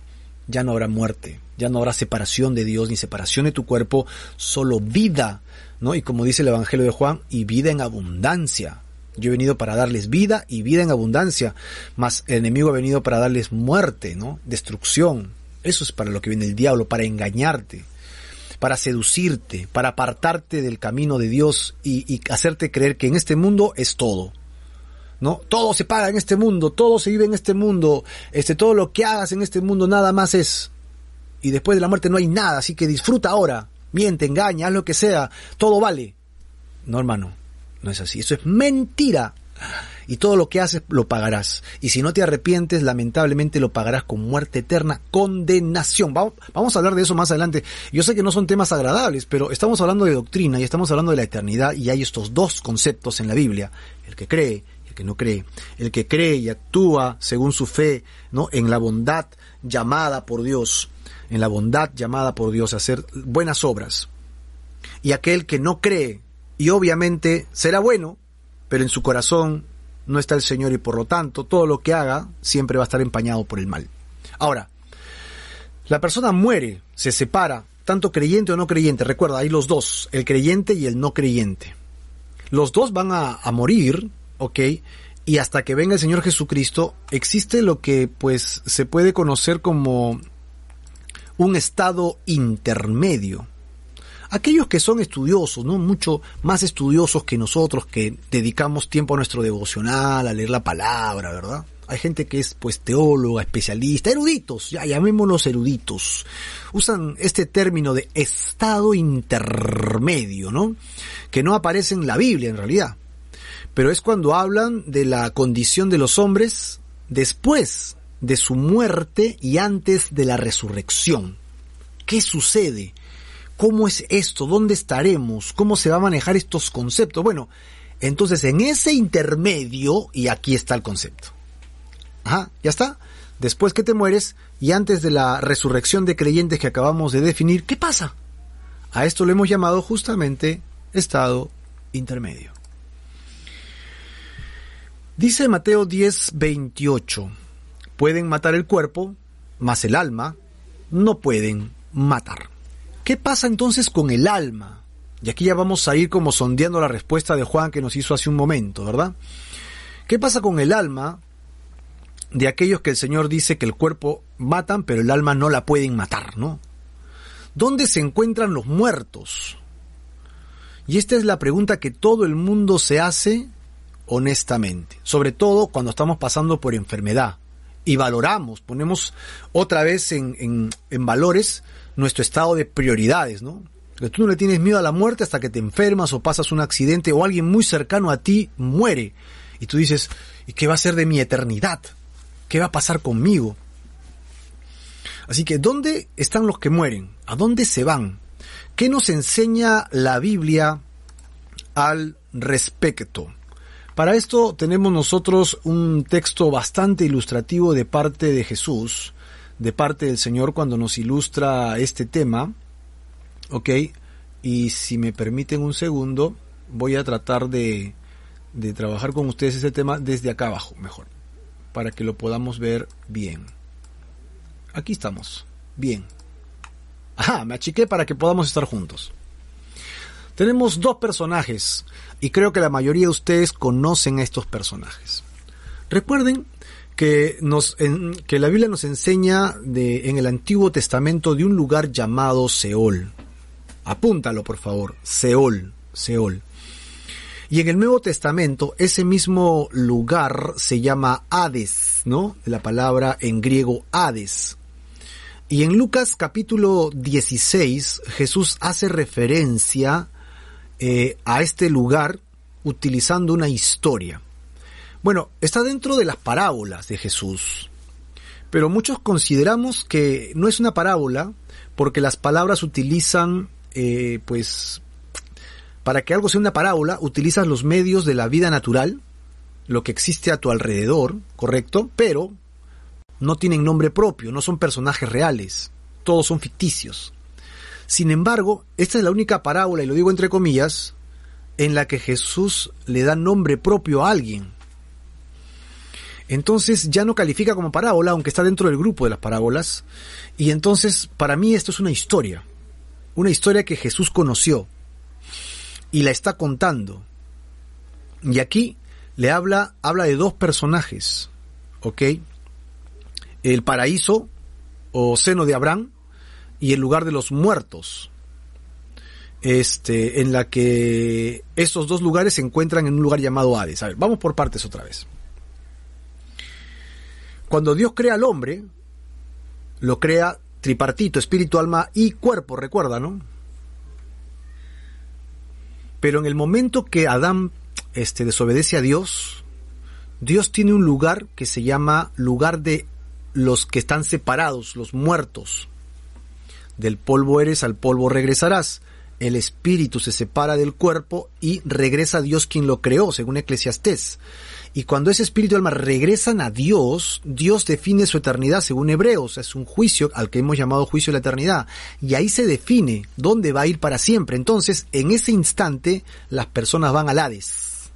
Ya no habrá muerte, ya no habrá separación de Dios ni separación de tu cuerpo, solo vida, ¿no? Y como dice el Evangelio de Juan, y vida en abundancia. Yo he venido para darles vida y vida en abundancia, mas el enemigo ha venido para darles muerte, ¿no? Destrucción. Eso es para lo que viene el diablo, para engañarte, para seducirte, para apartarte del camino de Dios y, hacerte creer que en este mundo es todo. ¿No? Todo se paga en este mundo, todo se vive en este mundo, este, todo lo que hagas en este mundo nada más es. Y después de la muerte no hay nada, así que disfruta ahora, miente, engaña, haz lo que sea, todo vale. No, hermano, no es así. Eso es mentira. Y todo lo que haces lo pagarás. Y si no te arrepientes, lamentablemente lo pagarás con muerte eterna, condenación. Vamos, a hablar de eso más adelante. Yo sé que no son temas agradables, pero estamos hablando de doctrina y estamos hablando de la eternidad y hay estos dos conceptos en la Biblia. El que cree y el que no cree. El que cree y actúa según su fe, ¿no? En la bondad llamada por Dios. En la bondad llamada por Dios a hacer buenas obras. Y aquel que no cree y obviamente será bueno, pero en su corazón no está el Señor y por lo tanto todo lo que haga siempre va a estar empañado por el mal. Ahora, la persona muere, se separa, tanto creyente o no creyente, recuerda, hay los dos, el creyente y el no creyente. Los dos van a, a morir, ¿ok? Y hasta que venga el Señor Jesucristo, existe lo que pues se puede conocer como un estado intermedio aquellos que son estudiosos, ¿no? Mucho más estudiosos que nosotros que dedicamos tiempo a nuestro devocional, a leer la palabra, ¿verdad? Hay gente que es pues teóloga, especialista, eruditos, ya llamémoslos eruditos. Usan este término de estado intermedio, ¿no? Que no aparece en la Biblia en realidad. Pero es cuando hablan de la condición de los hombres después de su muerte y antes de la resurrección. ¿Qué sucede? ¿Cómo es esto? ¿Dónde estaremos? ¿Cómo se va a manejar estos conceptos? Bueno, Entonces, en ese intermedio, y aquí está el concepto. Ajá, ya está. Después que te mueres y antes de la resurrección de creyentes que acabamos de definir, ¿qué pasa? A esto lo hemos llamado justamente estado intermedio. Dice Mateo 10, 28, pueden matar el cuerpo, mas el alma no pueden matar. ¿Qué pasa entonces con el alma? Y aquí ya vamos a ir como sondeando la respuesta de Juan que nos hizo hace un momento, ¿verdad? ¿Qué pasa con el alma de aquellos que el Señor dice que el cuerpo matan, pero el alma no la pueden matar, ¿no? ¿Dónde se encuentran los muertos? Y esta es la pregunta que todo el mundo se hace honestamente, sobre todo cuando estamos pasando por enfermedad y valoramos, ponemos otra vez en, en, valores nuestro estado de prioridades, ¿no? Que tú no le tienes miedo a la muerte hasta que te enfermas o pasas un accidente o alguien muy cercano a ti muere. Y tú dices, ¿y qué va a ser de mi eternidad? ¿Qué va a pasar conmigo? Así que, ¿dónde están los que mueren? ¿A dónde se van? ¿Qué nos enseña la Biblia al respecto? Para esto tenemos nosotros un texto bastante ilustrativo de parte de Jesús, de parte del Señor cuando nos ilustra este tema. ¿Ok? Y si me permiten un segundo, voy a tratar de, de trabajar con ustedes este tema desde acá abajo, mejor, para que lo podamos ver bien. Aquí estamos. Bien. Ajá, me achiqué para que podamos estar juntos. Tenemos dos personajes y creo que la mayoría de ustedes conocen a estos personajes. Recuerden que, nos, que la Biblia nos enseña de, en el Antiguo Testamento de un lugar llamado Seol. Apúntalo, por favor. Seol. Seol. Y en el Nuevo Testamento ese mismo lugar se llama Hades, ¿no? La palabra en griego Hades. Y en Lucas capítulo 16 Jesús hace referencia eh, a este lugar utilizando una historia. Bueno, está dentro de las parábolas de Jesús, pero muchos consideramos que no es una parábola porque las palabras utilizan, eh, pues, para que algo sea una parábola, utilizas los medios de la vida natural, lo que existe a tu alrededor, ¿correcto? Pero no tienen nombre propio, no son personajes reales, todos son ficticios. Sin embargo, esta es la única parábola, y lo digo entre comillas, en la que Jesús le da nombre propio a alguien. Entonces ya no califica como parábola, aunque está dentro del grupo de las parábolas. Y entonces, para mí esto es una historia. Una historia que Jesús conoció. Y la está contando. Y aquí le habla, habla de dos personajes. ¿Ok? El paraíso o seno de Abraham y el lugar de los muertos. Este, en la que estos dos lugares se encuentran en un lugar llamado Hades. A ver, vamos por partes otra vez. Cuando Dios crea al hombre, lo crea tripartito, espíritu, alma y cuerpo, recuerda, ¿no? Pero en el momento que Adán este, desobedece a Dios, Dios tiene un lugar que se llama lugar de los que están separados, los muertos. Del polvo eres, al polvo regresarás. El espíritu se separa del cuerpo y regresa a Dios quien lo creó, según Eclesiastés. Y cuando ese espíritu y alma regresan a Dios, Dios define su eternidad según Hebreos. Es un juicio al que hemos llamado juicio de la eternidad. Y ahí se define dónde va a ir para siempre. Entonces, en ese instante, las personas van al Hades.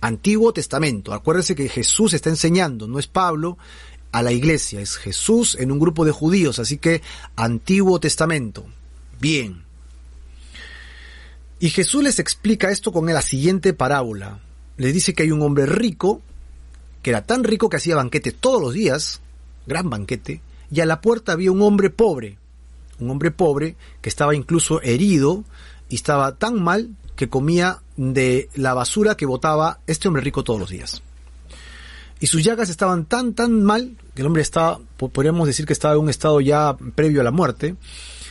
Antiguo Testamento. Acuérdense que Jesús está enseñando, no es Pablo, a la iglesia, es Jesús en un grupo de judíos, así que Antiguo Testamento. Bien. Y Jesús les explica esto con la siguiente parábola. Les dice que hay un hombre rico, que era tan rico que hacía banquete todos los días, gran banquete, y a la puerta había un hombre pobre, un hombre pobre que estaba incluso herido y estaba tan mal que comía de la basura que botaba este hombre rico todos los días y sus llagas estaban tan, tan mal, que el hombre estaba, podríamos decir que estaba en un estado ya previo a la muerte,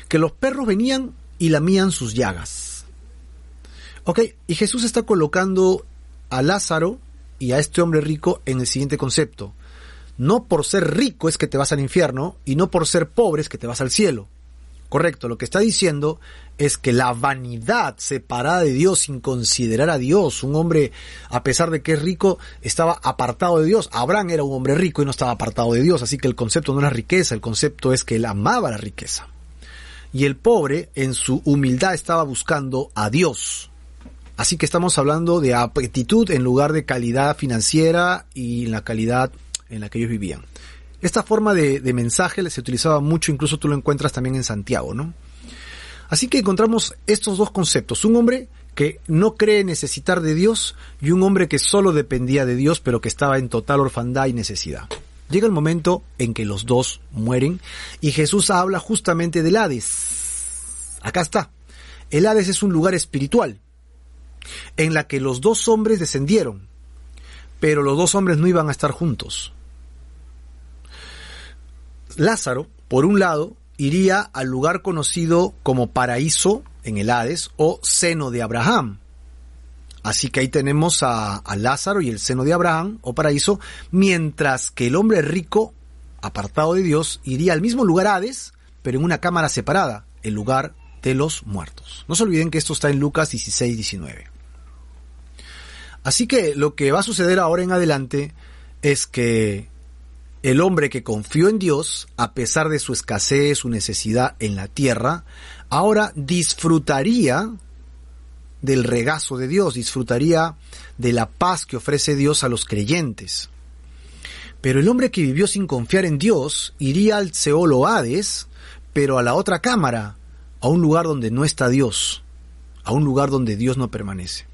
que los perros venían y lamían sus llagas. Ok, y Jesús está colocando a Lázaro y a este hombre rico en el siguiente concepto. No por ser rico es que te vas al infierno y no por ser pobre es que te vas al cielo. Correcto, lo que está diciendo es que la vanidad separada de Dios sin considerar a Dios, un hombre, a pesar de que es rico, estaba apartado de Dios. Abraham era un hombre rico y no estaba apartado de Dios, así que el concepto no es riqueza, el concepto es que él amaba la riqueza. Y el pobre, en su humildad, estaba buscando a Dios. Así que estamos hablando de aptitud en lugar de calidad financiera y la calidad en la que ellos vivían. Esta forma de, de mensaje se utilizaba mucho, incluso tú lo encuentras también en Santiago, ¿no? Así que encontramos estos dos conceptos. Un hombre que no cree necesitar de Dios y un hombre que solo dependía de Dios pero que estaba en total orfandad y necesidad. Llega el momento en que los dos mueren y Jesús habla justamente del Hades. Acá está. El Hades es un lugar espiritual en la que los dos hombres descendieron, pero los dos hombres no iban a estar juntos. Lázaro, por un lado, iría al lugar conocido como paraíso en el Hades o seno de Abraham. Así que ahí tenemos a, Lázaro y el seno de Abraham o paraíso, mientras que el hombre rico, apartado de Dios, iría al mismo lugar Hades, pero en una cámara separada, el lugar de los muertos. No se olviden que esto está en Lucas 16, 19. Así que lo que va a suceder ahora en adelante es que el hombre que confió en Dios, a pesar de su escasez, su necesidad en la tierra, ahora disfrutaría del regazo de Dios, disfrutaría de la paz que ofrece Dios a los creyentes. Pero el hombre que vivió sin confiar en Dios iría al Seol Hades, pero a la otra cámara, a un lugar donde no está Dios, a un lugar donde Dios no permanece.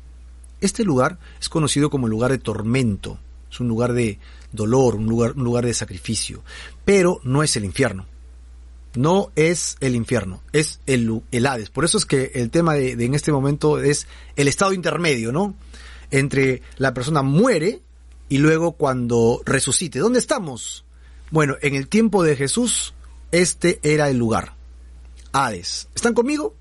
Este lugar es conocido como el lugar de tormento, es un lugar de dolor, un lugar, un lugar de sacrificio, pero no es el infierno. No es el infierno, es el, el Hades. Por eso es que el tema de, en este momento es el estado intermedio, ¿no? Entre la persona muere y luego cuando resucite. ¿Dónde estamos? Bueno, en el tiempo de Jesús, este era el lugar. Hades. ¿Están conmigo?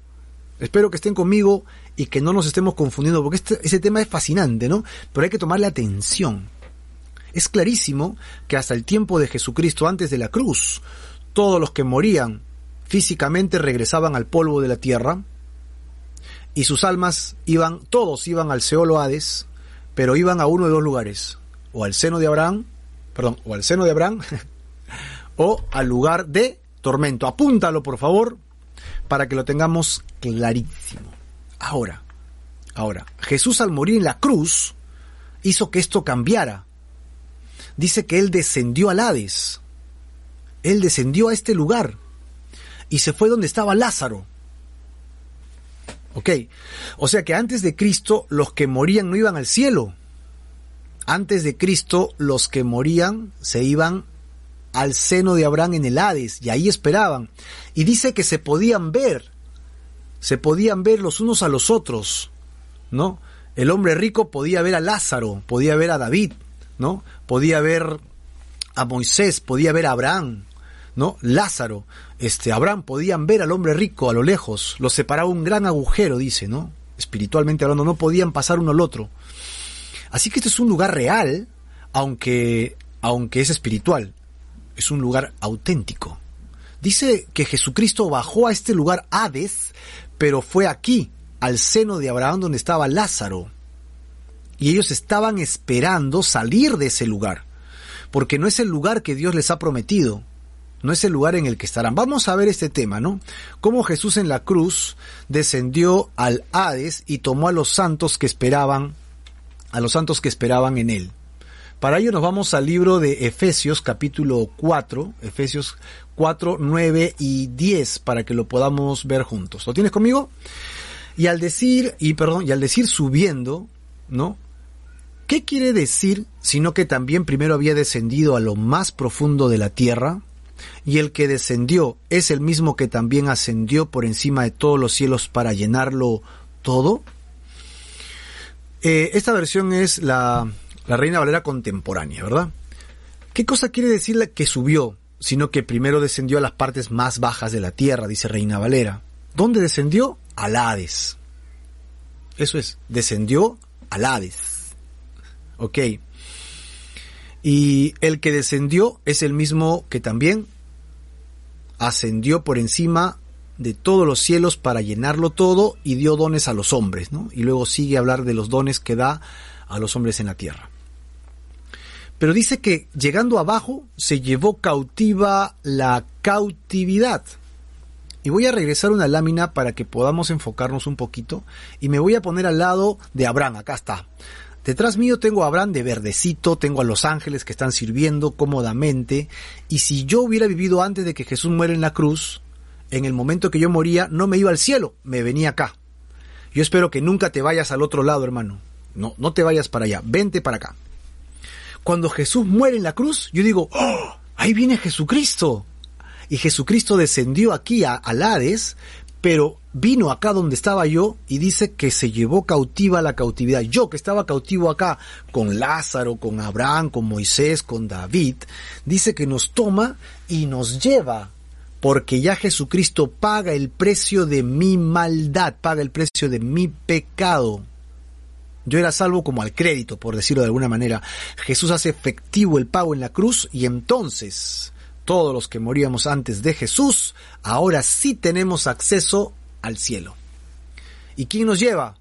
Espero que estén conmigo y que no nos estemos confundiendo, porque este, ese tema es fascinante, ¿no? Pero hay que tomarle atención. Es clarísimo que hasta el tiempo de Jesucristo antes de la cruz, todos los que morían físicamente regresaban al polvo de la tierra y sus almas iban, todos iban al Seol Hades, pero iban a uno de dos lugares, o al seno de Abraham, perdón, o al seno de Abraham, o al lugar de tormento. Apúntalo, por favor, para que lo tengamos clarísimo. Ahora, ahora, Jesús al morir en la cruz hizo que esto cambiara dice que él descendió al Hades. Él descendió a este lugar y se fue donde estaba Lázaro. Ok, o sea que antes de Cristo los que morían no iban al cielo. Antes de Cristo los que morían se iban al seno de Abraham en el Hades y ahí esperaban. Y dice que se podían ver, se podían ver los unos a los otros, ¿no? El hombre rico podía ver a Lázaro, podía ver a David, ¿no? Podía ver a Moisés, podía ver a Abraham, ¿no? Lázaro, este, Abraham podían ver al hombre rico a lo lejos, los separaba un gran agujero, dice, ¿no? Espiritualmente hablando, no podían pasar uno al otro. Así que este es un lugar real, aunque, aunque es espiritual, es un lugar auténtico. Dice que Jesucristo bajó a este lugar Hades, pero fue aquí, al seno de Abraham donde estaba Lázaro y ellos estaban esperando salir de ese lugar, porque no es el lugar que Dios les ha prometido, no es el lugar en el que estarán. Vamos a ver este tema, ¿no? Cómo Jesús en la cruz descendió al Hades y tomó a los santos que esperaban, a los santos que esperaban en él. Para ello nos vamos al libro de Efesios capítulo 4, Efesios 4, 9 y 10 para que lo podamos ver juntos. ¿Lo tienes conmigo? Y al decir, y perdón, y al decir subiendo, ¿no? ¿Qué quiere decir sino que también primero había descendido a lo más profundo de la tierra? Y el que descendió es el mismo que también ascendió por encima de todos los cielos para llenarlo todo. Eh, esta versión es la, la Reina Valera contemporánea, ¿verdad? ¿Qué cosa quiere decir la que subió? Sino que primero descendió a las partes más bajas de la tierra, dice Reina Valera. ¿Dónde descendió? Al Hades. Eso es, descendió al Hades. Ok. Y el que descendió es el mismo que también ascendió por encima de todos los cielos para llenarlo todo y dio dones a los hombres, ¿no? Y luego sigue a hablar de los dones que da a los hombres en la tierra. Pero dice que llegando abajo se llevó cautiva la cautividad. Y voy a regresar una lámina para que podamos enfocarnos un poquito y me voy a poner al lado de Abraham, acá está. Detrás mío tengo a Abraham de verdecito, tengo a los ángeles que están sirviendo cómodamente, y si yo hubiera vivido antes de que Jesús muera en la cruz, en el momento que yo moría, no me iba al cielo, me venía acá. Yo espero que nunca te vayas al otro lado, hermano. No, no te vayas para allá, vente para acá. Cuando Jesús muere en la cruz, yo digo, ¡Oh! ahí viene Jesucristo. Y Jesucristo descendió aquí a, a Hades, pero vino acá donde estaba yo y dice que se llevó cautiva la cautividad. Yo que estaba cautivo acá con Lázaro, con Abraham, con Moisés, con David, dice que nos toma y nos lleva porque ya Jesucristo paga el precio de mi maldad, paga el precio de mi pecado. Yo era salvo como al crédito, por decirlo de alguna manera. Jesús hace efectivo el pago en la cruz y entonces todos los que moríamos antes de Jesús, ahora sí tenemos acceso al cielo. ¿Y quién nos lleva?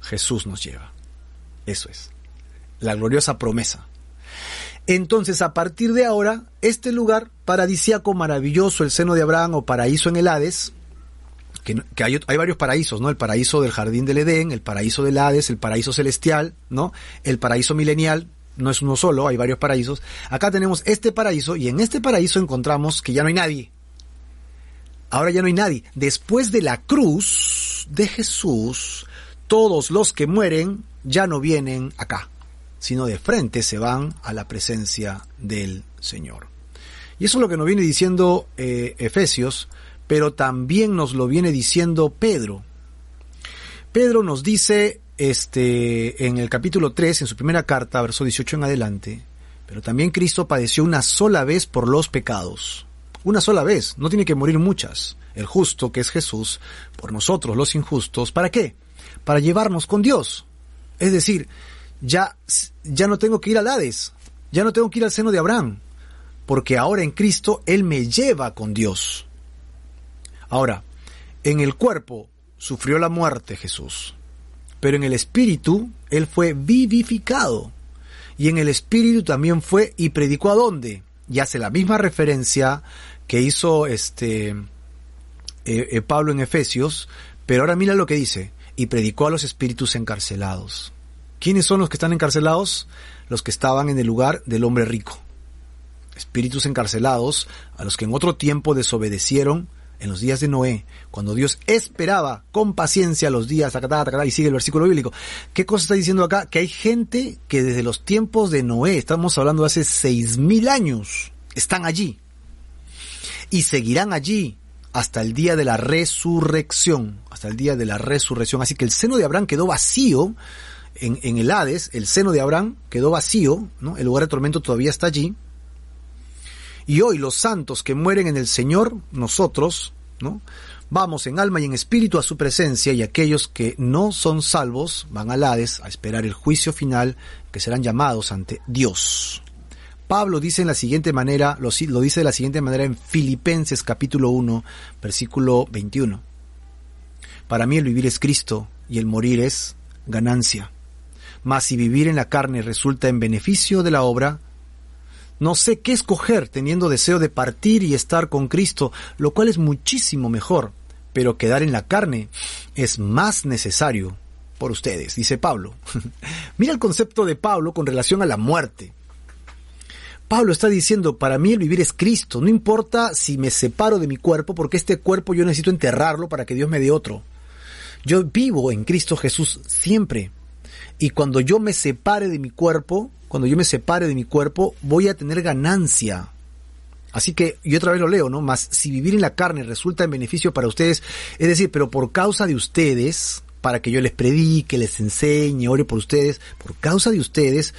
Jesús nos lleva. Eso es. La gloriosa promesa. Entonces, a partir de ahora, este lugar paradisíaco maravilloso, el seno de Abraham o paraíso en el Hades, que, hay, hay, varios paraísos, ¿no? El paraíso del jardín del Edén, el paraíso del Hades, el paraíso celestial, ¿no? El paraíso milenial, no es uno solo, hay varios paraísos. Acá tenemos este paraíso y en este paraíso encontramos que ya no hay nadie. Ahora ya no hay nadie. Después de la cruz de Jesús, todos los que mueren ya no vienen acá, sino de frente se van a la presencia del Señor. Y eso es lo que nos viene diciendo eh, Efesios, pero también nos lo viene diciendo Pedro. Pedro nos dice este, en el capítulo 3, en su primera carta, verso 18 en adelante, pero también Cristo padeció una sola vez por los pecados. Una sola vez, no tiene que morir muchas. El justo, que es Jesús, por nosotros los injustos, ¿para qué? Para llevarnos con Dios. Es decir, ya, ya no tengo que ir al Hades, ya no tengo que ir al seno de Abraham, porque ahora en Cristo Él me lleva con Dios. Ahora, en el cuerpo sufrió la muerte Jesús, pero en el espíritu él fue vivificado. Y en el espíritu también fue y predicó a dónde. Y hace la misma referencia que hizo este eh, eh, Pablo en Efesios, pero ahora mira lo que dice, y predicó a los espíritus encarcelados. ¿Quiénes son los que están encarcelados? Los que estaban en el lugar del hombre rico. Espíritus encarcelados a los que en otro tiempo desobedecieron en los días de Noé, cuando Dios esperaba con paciencia los días, y sigue el versículo bíblico. ¿Qué cosa está diciendo acá? Que hay gente que desde los tiempos de Noé, estamos hablando de hace seis mil años, están allí. Y seguirán allí hasta el día de la resurrección, hasta el día de la resurrección. Así que el seno de Abraham quedó vacío en, en el Hades, el seno de Abraham quedó vacío, ¿no? el lugar de tormento todavía está allí, y hoy los santos que mueren en el Señor, nosotros, ¿no? Vamos en alma y en espíritu a su presencia y aquellos que no son salvos van al Hades a esperar el juicio final que serán llamados ante Dios. Pablo dice en la siguiente manera, lo, dice de la siguiente manera en Filipenses capítulo 1, versículo 21. Para mí el vivir es Cristo y el morir es ganancia. Mas si vivir en la carne resulta en beneficio de la obra, no sé qué escoger teniendo deseo de partir y estar con Cristo, lo cual es muchísimo mejor, pero quedar en la carne es más necesario por ustedes, dice Pablo. Mira el concepto de Pablo con relación a la muerte. Pablo está diciendo, para mí el vivir es Cristo, no importa si me separo de mi cuerpo, porque este cuerpo yo necesito enterrarlo para que Dios me dé otro. Yo vivo en Cristo Jesús siempre. Y cuando yo me separe de mi cuerpo, cuando yo me separe de mi cuerpo, voy a tener ganancia. Así que, y otra vez lo leo, ¿no? Más si vivir en la carne resulta en beneficio para ustedes, es decir, pero por causa de ustedes, para que yo les predique, les enseñe, ore por ustedes, por causa de ustedes,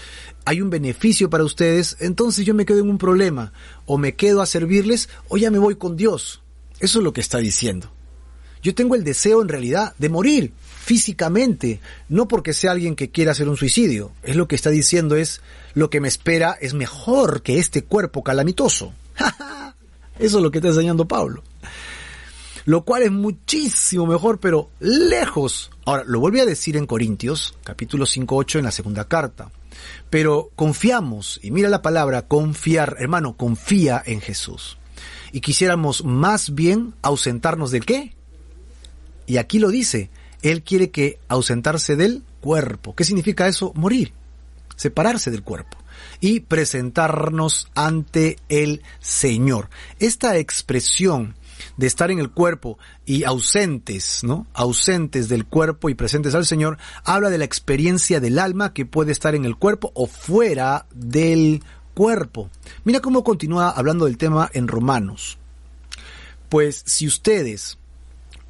hay un beneficio para ustedes, entonces yo me quedo en un problema, o me quedo a servirles, o ya me voy con Dios. Eso es lo que está diciendo. Yo tengo el deseo en realidad de morir, físicamente, no porque sea alguien que quiera hacer un suicidio. Es lo que está diciendo es, lo que me espera es mejor que este cuerpo calamitoso. Eso es lo que está enseñando Pablo. lo cual es muchísimo mejor, pero lejos. Ahora, lo vuelve a decir en Corintios, capítulo 5, 8, en la segunda carta. Pero confiamos, y mira la palabra, confiar, hermano, confía en Jesús. Y quisiéramos más bien ausentarnos del qué? Y aquí lo dice, Él quiere que ausentarse del cuerpo. ¿Qué significa eso? Morir, separarse del cuerpo y presentarnos ante el Señor. Esta expresión de estar en el cuerpo y ausentes, ¿no? Ausentes del cuerpo y presentes al Señor, habla de la experiencia del alma que puede estar en el cuerpo o fuera del cuerpo. Mira cómo continúa hablando del tema en Romanos. Pues si ustedes,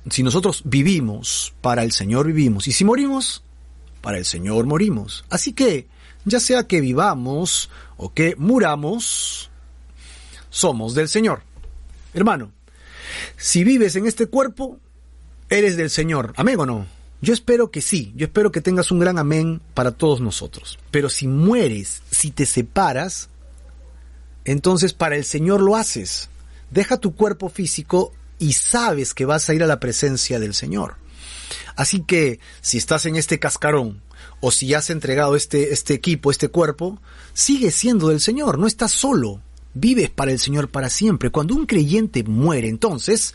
si nosotros vivimos, para el Señor vivimos, y si morimos, para el Señor morimos. Así que, ya sea que vivamos o que muramos, somos del Señor. Hermano, si vives en este cuerpo, eres del Señor. ¿Amén o no? Yo espero que sí, yo espero que tengas un gran amén para todos nosotros. Pero si mueres, si te separas, entonces para el Señor lo haces. Deja tu cuerpo físico y sabes que vas a ir a la presencia del Señor. Así que si estás en este cascarón o si has entregado este, este equipo, este cuerpo, sigue siendo del Señor, no estás solo vives para el Señor para siempre. Cuando un creyente muere, entonces,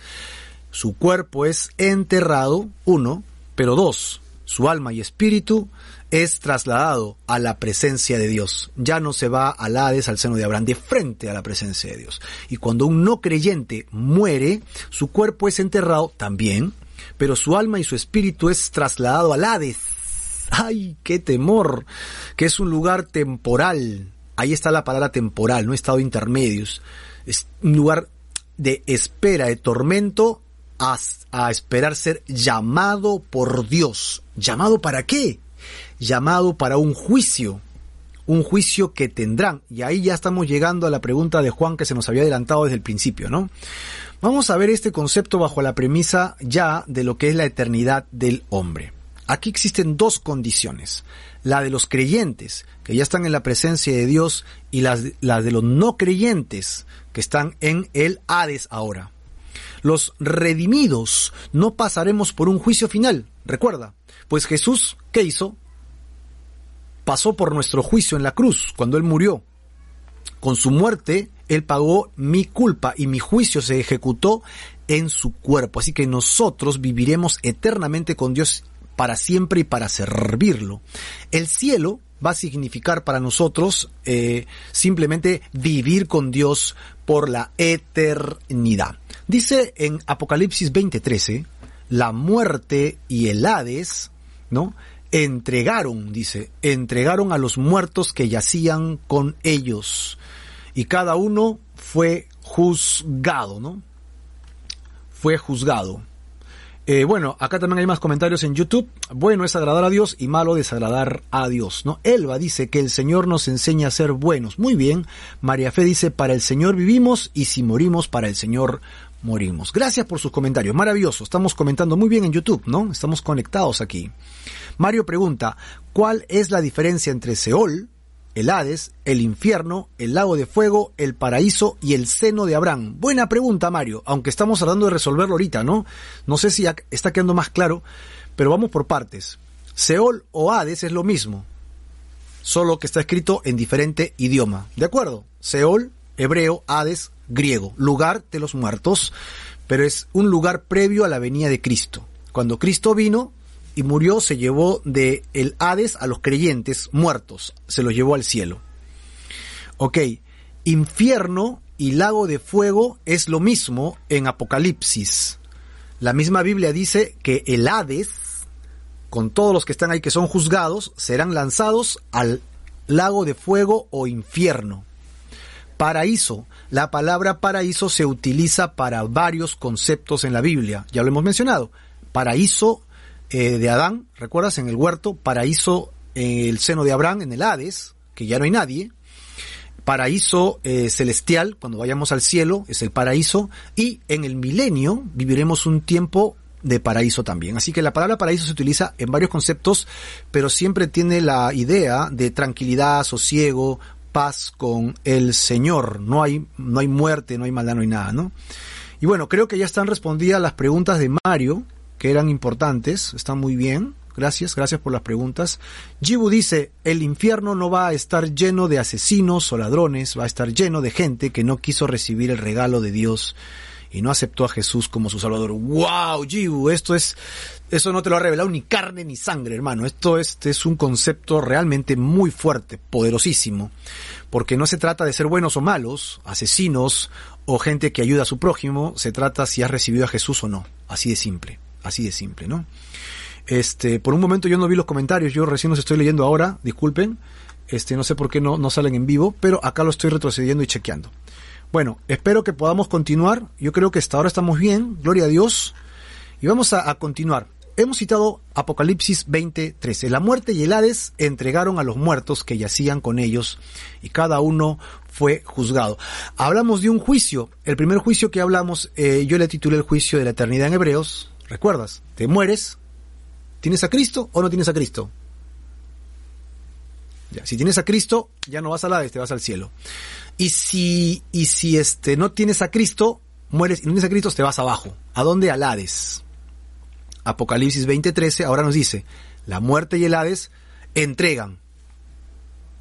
su cuerpo es enterrado, uno, pero dos, su alma y espíritu es trasladado a la presencia de Dios. Ya no se va al Hades, al seno de Abraham, de frente a la presencia de Dios. Y cuando un no creyente muere, su cuerpo es enterrado también, pero su alma y su espíritu es trasladado al Hades. ¡Ay, qué temor! Que es un lugar temporal, ahí está la palabra temporal, no estado intermedios. Es un lugar de espera, de tormento, a, a, esperar ser llamado por Dios. ¿Llamado para qué? Llamado para un juicio. Un juicio que tendrán. Y ahí ya estamos llegando a la pregunta de Juan que se nos había adelantado desde el principio, ¿no? Vamos a ver este concepto bajo la premisa ya de lo que es la eternidad del hombre. Aquí existen dos condiciones la de los creyentes, que ya están en la presencia de Dios, y las, de los no creyentes, que están en el Hades ahora. Los redimidos no pasaremos por un juicio final, recuerda, pues Jesús, ¿qué hizo? Pasó por nuestro juicio en la cruz, cuando Él murió. Con su muerte, Él pagó mi culpa y mi juicio se ejecutó en su cuerpo. Así que nosotros viviremos eternamente con Dios para siempre y para servirlo. El cielo va a significar para nosotros eh, simplemente vivir con Dios por la eternidad. Dice en Apocalipsis 20:13, la muerte y el Hades, ¿no? Entregaron, dice, entregaron a los muertos que yacían con ellos. Y cada uno fue juzgado, ¿no? Fue juzgado. Eh, bueno, acá también hay más comentarios en YouTube. Bueno es agradar a Dios y malo desagradar a Dios, ¿no? Elba dice que el Señor nos enseña a ser buenos. Muy bien. María Fe dice, para el Señor vivimos y si morimos, para el Señor morimos. Gracias por sus comentarios. Maravilloso. Estamos comentando muy bien en YouTube, ¿no? Estamos conectados aquí. Mario pregunta, ¿cuál es la diferencia entre Seol, el Hades, el infierno, el lago de fuego, el paraíso y el seno de Abraham? Buena pregunta, Mario, aunque estamos tratando de resolverlo ahorita, ¿no? No sé si está quedando más claro, pero vamos por partes. Seol o Hades es lo mismo, solo que está escrito en diferente idioma. ¿De acuerdo? Seol, hebreo, Hades, griego, lugar de los muertos, pero es un lugar previo a la venida de Cristo. Cuando Cristo vino, y murió, se llevó de el Hades a los creyentes muertos, se los llevó al cielo. Ok, infierno y lago de fuego es lo mismo en Apocalipsis. La misma Biblia dice que el Hades, con todos los que están ahí que son juzgados, serán lanzados al lago de fuego o infierno. Paraíso. La palabra paraíso se utiliza para varios conceptos en la Biblia. Ya lo hemos mencionado. Paraíso eh, de Adán, ¿recuerdas? En el huerto, paraíso en el seno de Abraham, en el Hades, que ya no hay nadie, paraíso eh, celestial, cuando vayamos al cielo, es el paraíso, y en el milenio viviremos un tiempo de paraíso también. Así que la palabra paraíso se utiliza en varios conceptos, pero siempre tiene la idea de tranquilidad, sosiego, paz con el Señor. No hay, no hay muerte, no hay maldad, no hay nada, ¿no? Y bueno, creo que ya están respondidas las preguntas de Mario, que eran importantes, están muy bien. Gracias, gracias por las preguntas. Jibu dice, el infierno no va a estar lleno de asesinos o ladrones, va a estar lleno de gente que no quiso recibir el regalo de Dios y no aceptó a Jesús como su Salvador. ¡Wow, Jibu! Esto es, eso no te lo ha revelado ni carne ni sangre, hermano. Esto es, es un concepto realmente muy fuerte, poderosísimo. Porque no se trata de ser buenos o malos, asesinos o gente que ayuda a su prójimo, se trata si has recibido a Jesús o no. Así de simple, así de simple, ¿no? Este, por un momento yo no vi los comentarios, yo recién los estoy leyendo ahora, disculpen. Este, no sé por qué no, no salen en vivo, pero acá lo estoy retrocediendo y chequeando. Bueno, espero que podamos continuar. Yo creo que hasta ahora estamos bien, gloria a Dios. Y vamos a, continuar. Hemos citado Apocalipsis 20:13. La muerte y el Hades entregaron a los muertos que yacían con ellos y cada uno fue juzgado. Hablamos de un juicio. El primer juicio que hablamos, eh, yo le titulé el juicio de la eternidad en Hebreos. ¿Recuerdas? Te mueres. ¿Tienes a Cristo o no tienes a Cristo? Ya, si tienes a Cristo, ya no vas al Hades, te vas al cielo. Y si, y si este, no tienes a Cristo, mueres y no tienes a Cristo, te vas abajo. ¿A dónde? Al Hades. Apocalipsis 20:13 ahora nos dice, la muerte y el Hades entregan,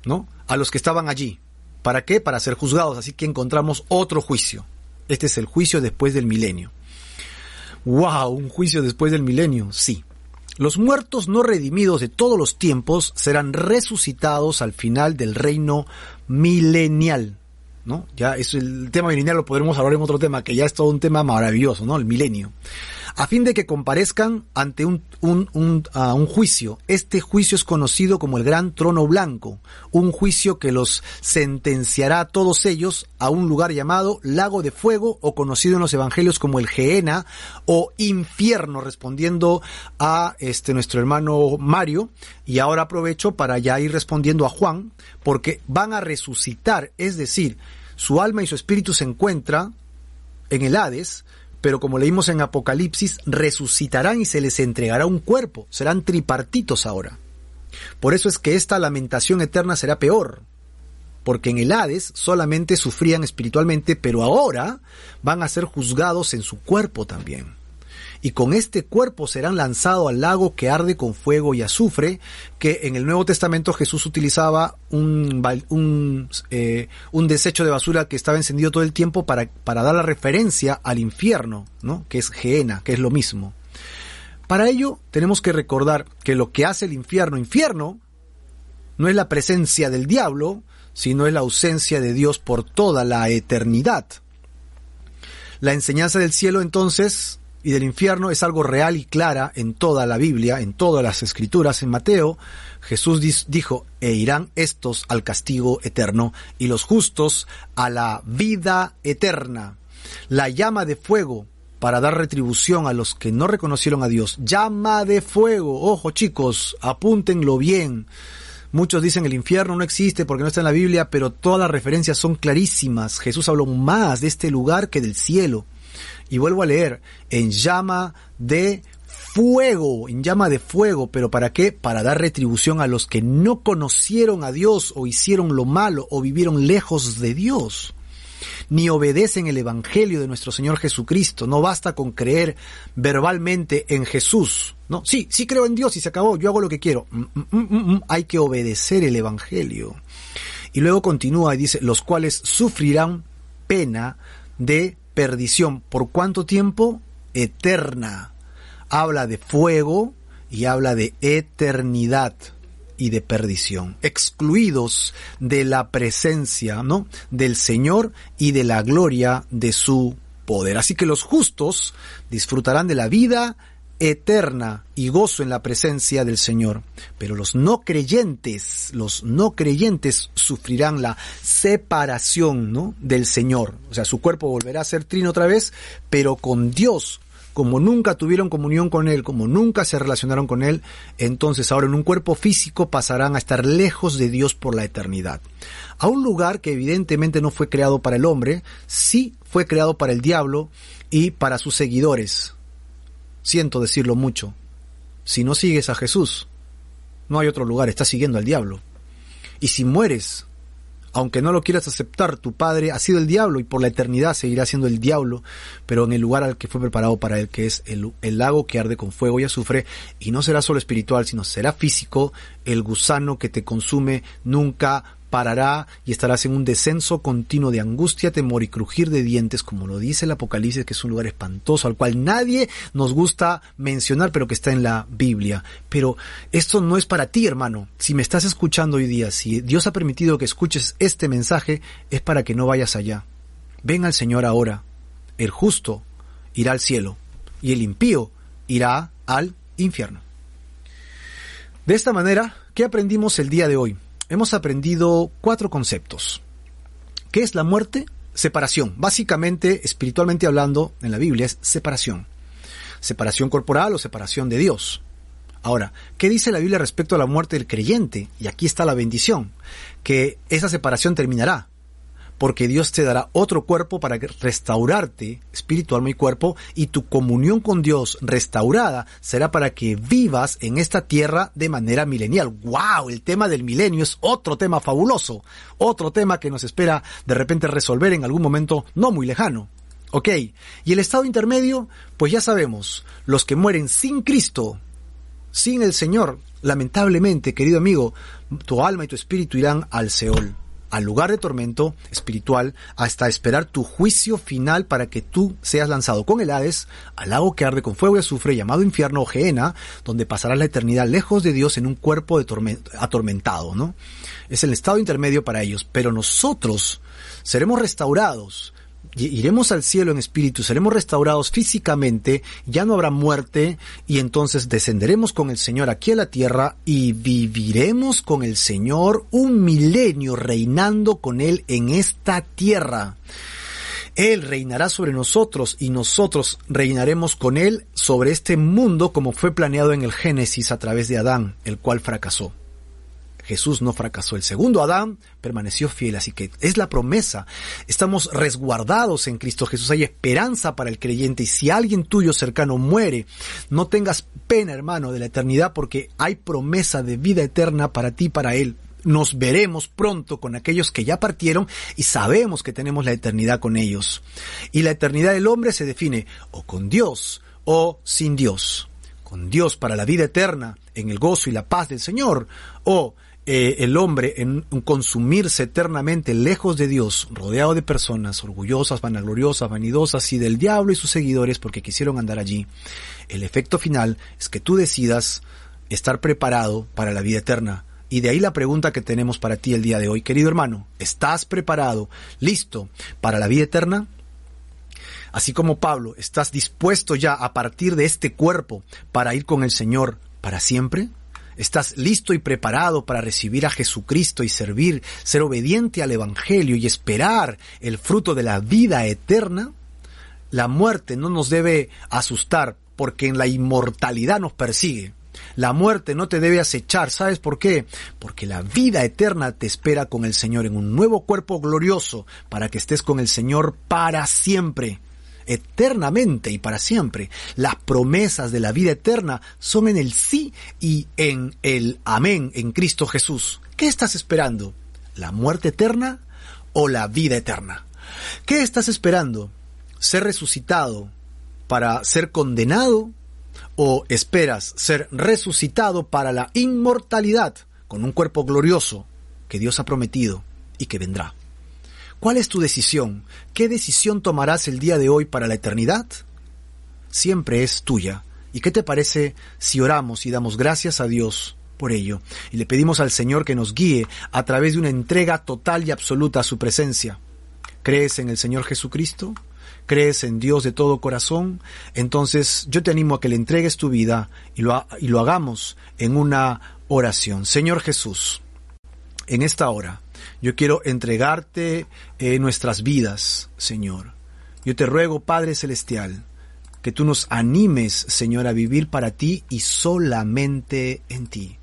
¿no? A los que estaban allí. ¿Para qué? Para ser juzgados. Así que encontramos otro juicio. Este es el juicio después del milenio. ¡Wow! Un juicio después del milenio. Sí. Los muertos no redimidos de todos los tiempos serán resucitados al final del reino milenial. ¿no? Ya es el tema milenial lo podremos hablar en otro tema, que ya es todo un tema maravilloso, ¿no? El milenio a fin de que comparezcan ante un, un, un, juicio. Este juicio es conocido como el Gran Trono Blanco, un juicio que los sentenciará a todos ellos a un lugar llamado Lago de Fuego o conocido en los Evangelios como el Geena o infierno, respondiendo a este nuestro hermano Mario. Y ahora aprovecho para ya ir respondiendo a Juan, porque van a resucitar, es decir, su alma y su espíritu se encuentran en el Hades, pero como leímos en Apocalipsis, resucitarán y se les entregará un cuerpo, serán tripartitos ahora. Por eso es que esta lamentación eterna será peor, porque en el Hades solamente sufrían espiritualmente, pero ahora van a ser juzgados en su cuerpo también y con este cuerpo serán lanzados al lago que arde con fuego y azufre, que en el Nuevo Testamento Jesús utilizaba eh, un desecho de basura que estaba encendido todo el tiempo para, para dar la referencia al infierno, ¿no? que es Geena, que es lo mismo. Para ello tenemos que recordar que lo que hace el infierno infierno no es la presencia del diablo, sino es la ausencia de Dios por toda la eternidad. La enseñanza del cielo entonces y del infierno es algo real y clara en toda la Biblia, en todas las escrituras. En Mateo, Jesús dijo, e irán estos al castigo eterno y los justos a la vida eterna. La llama de fuego para dar retribución a los que no reconocieron a Dios. Llama de fuego. Ojo chicos, apúntenlo bien. Muchos dicen el infierno no existe porque no está en la Biblia, pero todas las referencias son clarísimas. Jesús habló más de este lugar que del cielo. Y vuelvo a leer, en llama de fuego, en llama de fuego, pero ¿para qué? Para dar retribución a los que no conocieron a Dios o hicieron lo malo o vivieron lejos de Dios ni obedecen el Evangelio de nuestro Señor Jesucristo. No basta con creer verbalmente en Jesús. No, sí, sí creo en Dios y se acabó, yo hago lo que quiero. Mm, mm, mm, Hay que obedecer el Evangelio. Y luego continúa y dice, los cuales sufrirán pena de perdición. ¿Por cuánto tiempo? Eterna. Habla de fuego y habla de eternidad y de perdición, excluidos de la presencia, ¿no? del Señor y de la gloria de su poder. Así que los justos disfrutarán de la vida eterna y gozo en la presencia del Señor. Pero los no creyentes, los no creyentes sufrirán la separación ¿no? del Señor. O sea, su cuerpo volverá a ser trino otra vez, pero con Dios. Como nunca tuvieron comunión con Él, como nunca se relacionaron con Él, entonces ahora en un cuerpo físico pasarán a estar lejos de Dios por la eternidad. A un lugar que evidentemente no fue creado para el hombre, sí fue creado para el diablo y para sus seguidores, siento decirlo mucho, si no sigues a Jesús, no hay otro lugar, estás siguiendo al diablo. Y si mueres aunque no lo quieras aceptar, tu padre ha sido el diablo y por la eternidad seguirá siendo el diablo, pero en el lugar al que fue preparado para él, que es el, lago que arde con fuego y azufre, y no será solo espiritual, sino será físico, el gusano que te consume nunca parará y estarás en un descenso continuo de angustia, temor y crujir de dientes, como lo dice el Apocalipsis, que es un lugar espantoso al cual nadie nos gusta mencionar, pero que está en la Biblia. Pero esto no es para ti, hermano. Si me estás escuchando hoy día, si Dios ha permitido que escuches este mensaje, es para que no vayas allá. Ven al Señor ahora. El justo irá al cielo y el impío irá al infierno. De esta manera, ¿qué aprendimos el día de hoy? Hemos aprendido cuatro conceptos. ¿Qué es la muerte? Separación. Básicamente, espiritualmente hablando, en la Biblia es separación. Separación corporal o separación de Dios. Ahora, ¿qué dice la Biblia respecto a la muerte del creyente? Y aquí está la bendición, que esa separación terminará porque Dios te dará otro cuerpo para restaurarte, espíritu, alma y cuerpo, y tu comunión con Dios restaurada será para que vivas en esta tierra de manera milenial. ¡Wow! El tema del milenio es otro tema fabuloso, otro tema que nos espera de repente resolver en algún momento no muy lejano. Ok, y el estado intermedio, pues ya sabemos, los que mueren sin Cristo, sin el Señor, lamentablemente, querido amigo, tu alma y tu espíritu irán al Seol al lugar de tormento espiritual hasta esperar tu juicio final para que tú seas lanzado con el Hades al lago que arde con fuego y azufre llamado infierno o Gehenna, donde pasarás la eternidad lejos de Dios en un cuerpo atormentado, ¿no? Es el estado intermedio para ellos, pero nosotros seremos restaurados iremos al cielo en espíritu, seremos restaurados físicamente, ya no habrá muerte y entonces descenderemos con el Señor aquí a la tierra y viviremos con el Señor un milenio reinando con Él en esta tierra. Él reinará sobre nosotros y nosotros reinaremos con Él sobre este mundo como fue planeado en el Génesis a través de Adán, el cual fracasó. Jesús no fracasó. El segundo Adán permaneció fiel, así que es la promesa. Estamos resguardados en Cristo Jesús. Hay esperanza para el creyente y si alguien tuyo cercano muere, no tengas pena, hermano, de la eternidad porque hay promesa de vida eterna para ti y para él. Nos veremos pronto con aquellos que ya partieron y sabemos que tenemos la eternidad con ellos. Y la eternidad del hombre se define o con Dios o sin Dios. Con Dios para la vida eterna, en el gozo y la paz del Señor, o eh, el hombre en consumirse eternamente lejos de Dios, rodeado de personas orgullosas, vanagloriosas, vanidosas y del diablo y sus seguidores porque quisieron andar allí, el efecto final es que tú decidas estar preparado para la vida eterna. Y de ahí la pregunta que tenemos para ti el día de hoy, querido hermano, ¿estás preparado, listo para la vida eterna? Así como Pablo, ¿estás dispuesto ya a partir de este cuerpo para ir con el Señor para siempre? ¿Estás listo y preparado para recibir a Jesucristo y servir, ser obediente al Evangelio y esperar el fruto de la vida eterna? La muerte no nos debe asustar porque en la inmortalidad nos persigue. La muerte no te debe acechar, ¿sabes por qué? Porque la vida eterna te espera con el Señor en un nuevo cuerpo glorioso para que estés con el Señor para siempre eternamente y para siempre. Las promesas de la vida eterna son en el sí y en el amén en Cristo Jesús. ¿Qué estás esperando? ¿La muerte eterna o la vida eterna? ¿Qué estás esperando? ¿Ser resucitado para ser condenado? ¿O esperas ser resucitado para la inmortalidad con un cuerpo glorioso que Dios ha prometido y que vendrá? ¿Cuál es tu decisión? ¿Qué decisión tomarás el día de hoy para la eternidad? Siempre es tuya. ¿Y qué te parece si oramos y damos gracias a Dios por ello? Y le pedimos al Señor que nos guíe a través de una entrega total y absoluta a su presencia. ¿Crees en el Señor Jesucristo? ¿Crees en Dios de todo corazón? Entonces yo te animo a que le entregues tu vida y lo, y lo hagamos en una oración. Señor Jesús, en esta hora, yo quiero entregarte eh, nuestras vidas, Señor. Yo te ruego, Padre Celestial, que tú nos animes, Señor, a vivir para ti y solamente en ti.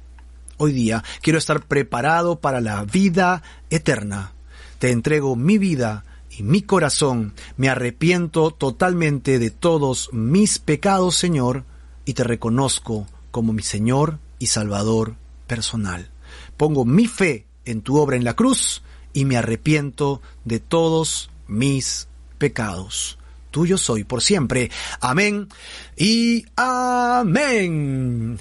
Hoy día quiero estar preparado para la vida eterna. Te entrego mi vida y mi corazón. Me arrepiento totalmente de todos mis pecados, Señor, y te reconozco como mi Señor y Salvador personal. Pongo mi fe en tu obra en la cruz y me arrepiento de todos mis pecados. Tuyo soy por siempre. Amén y amén.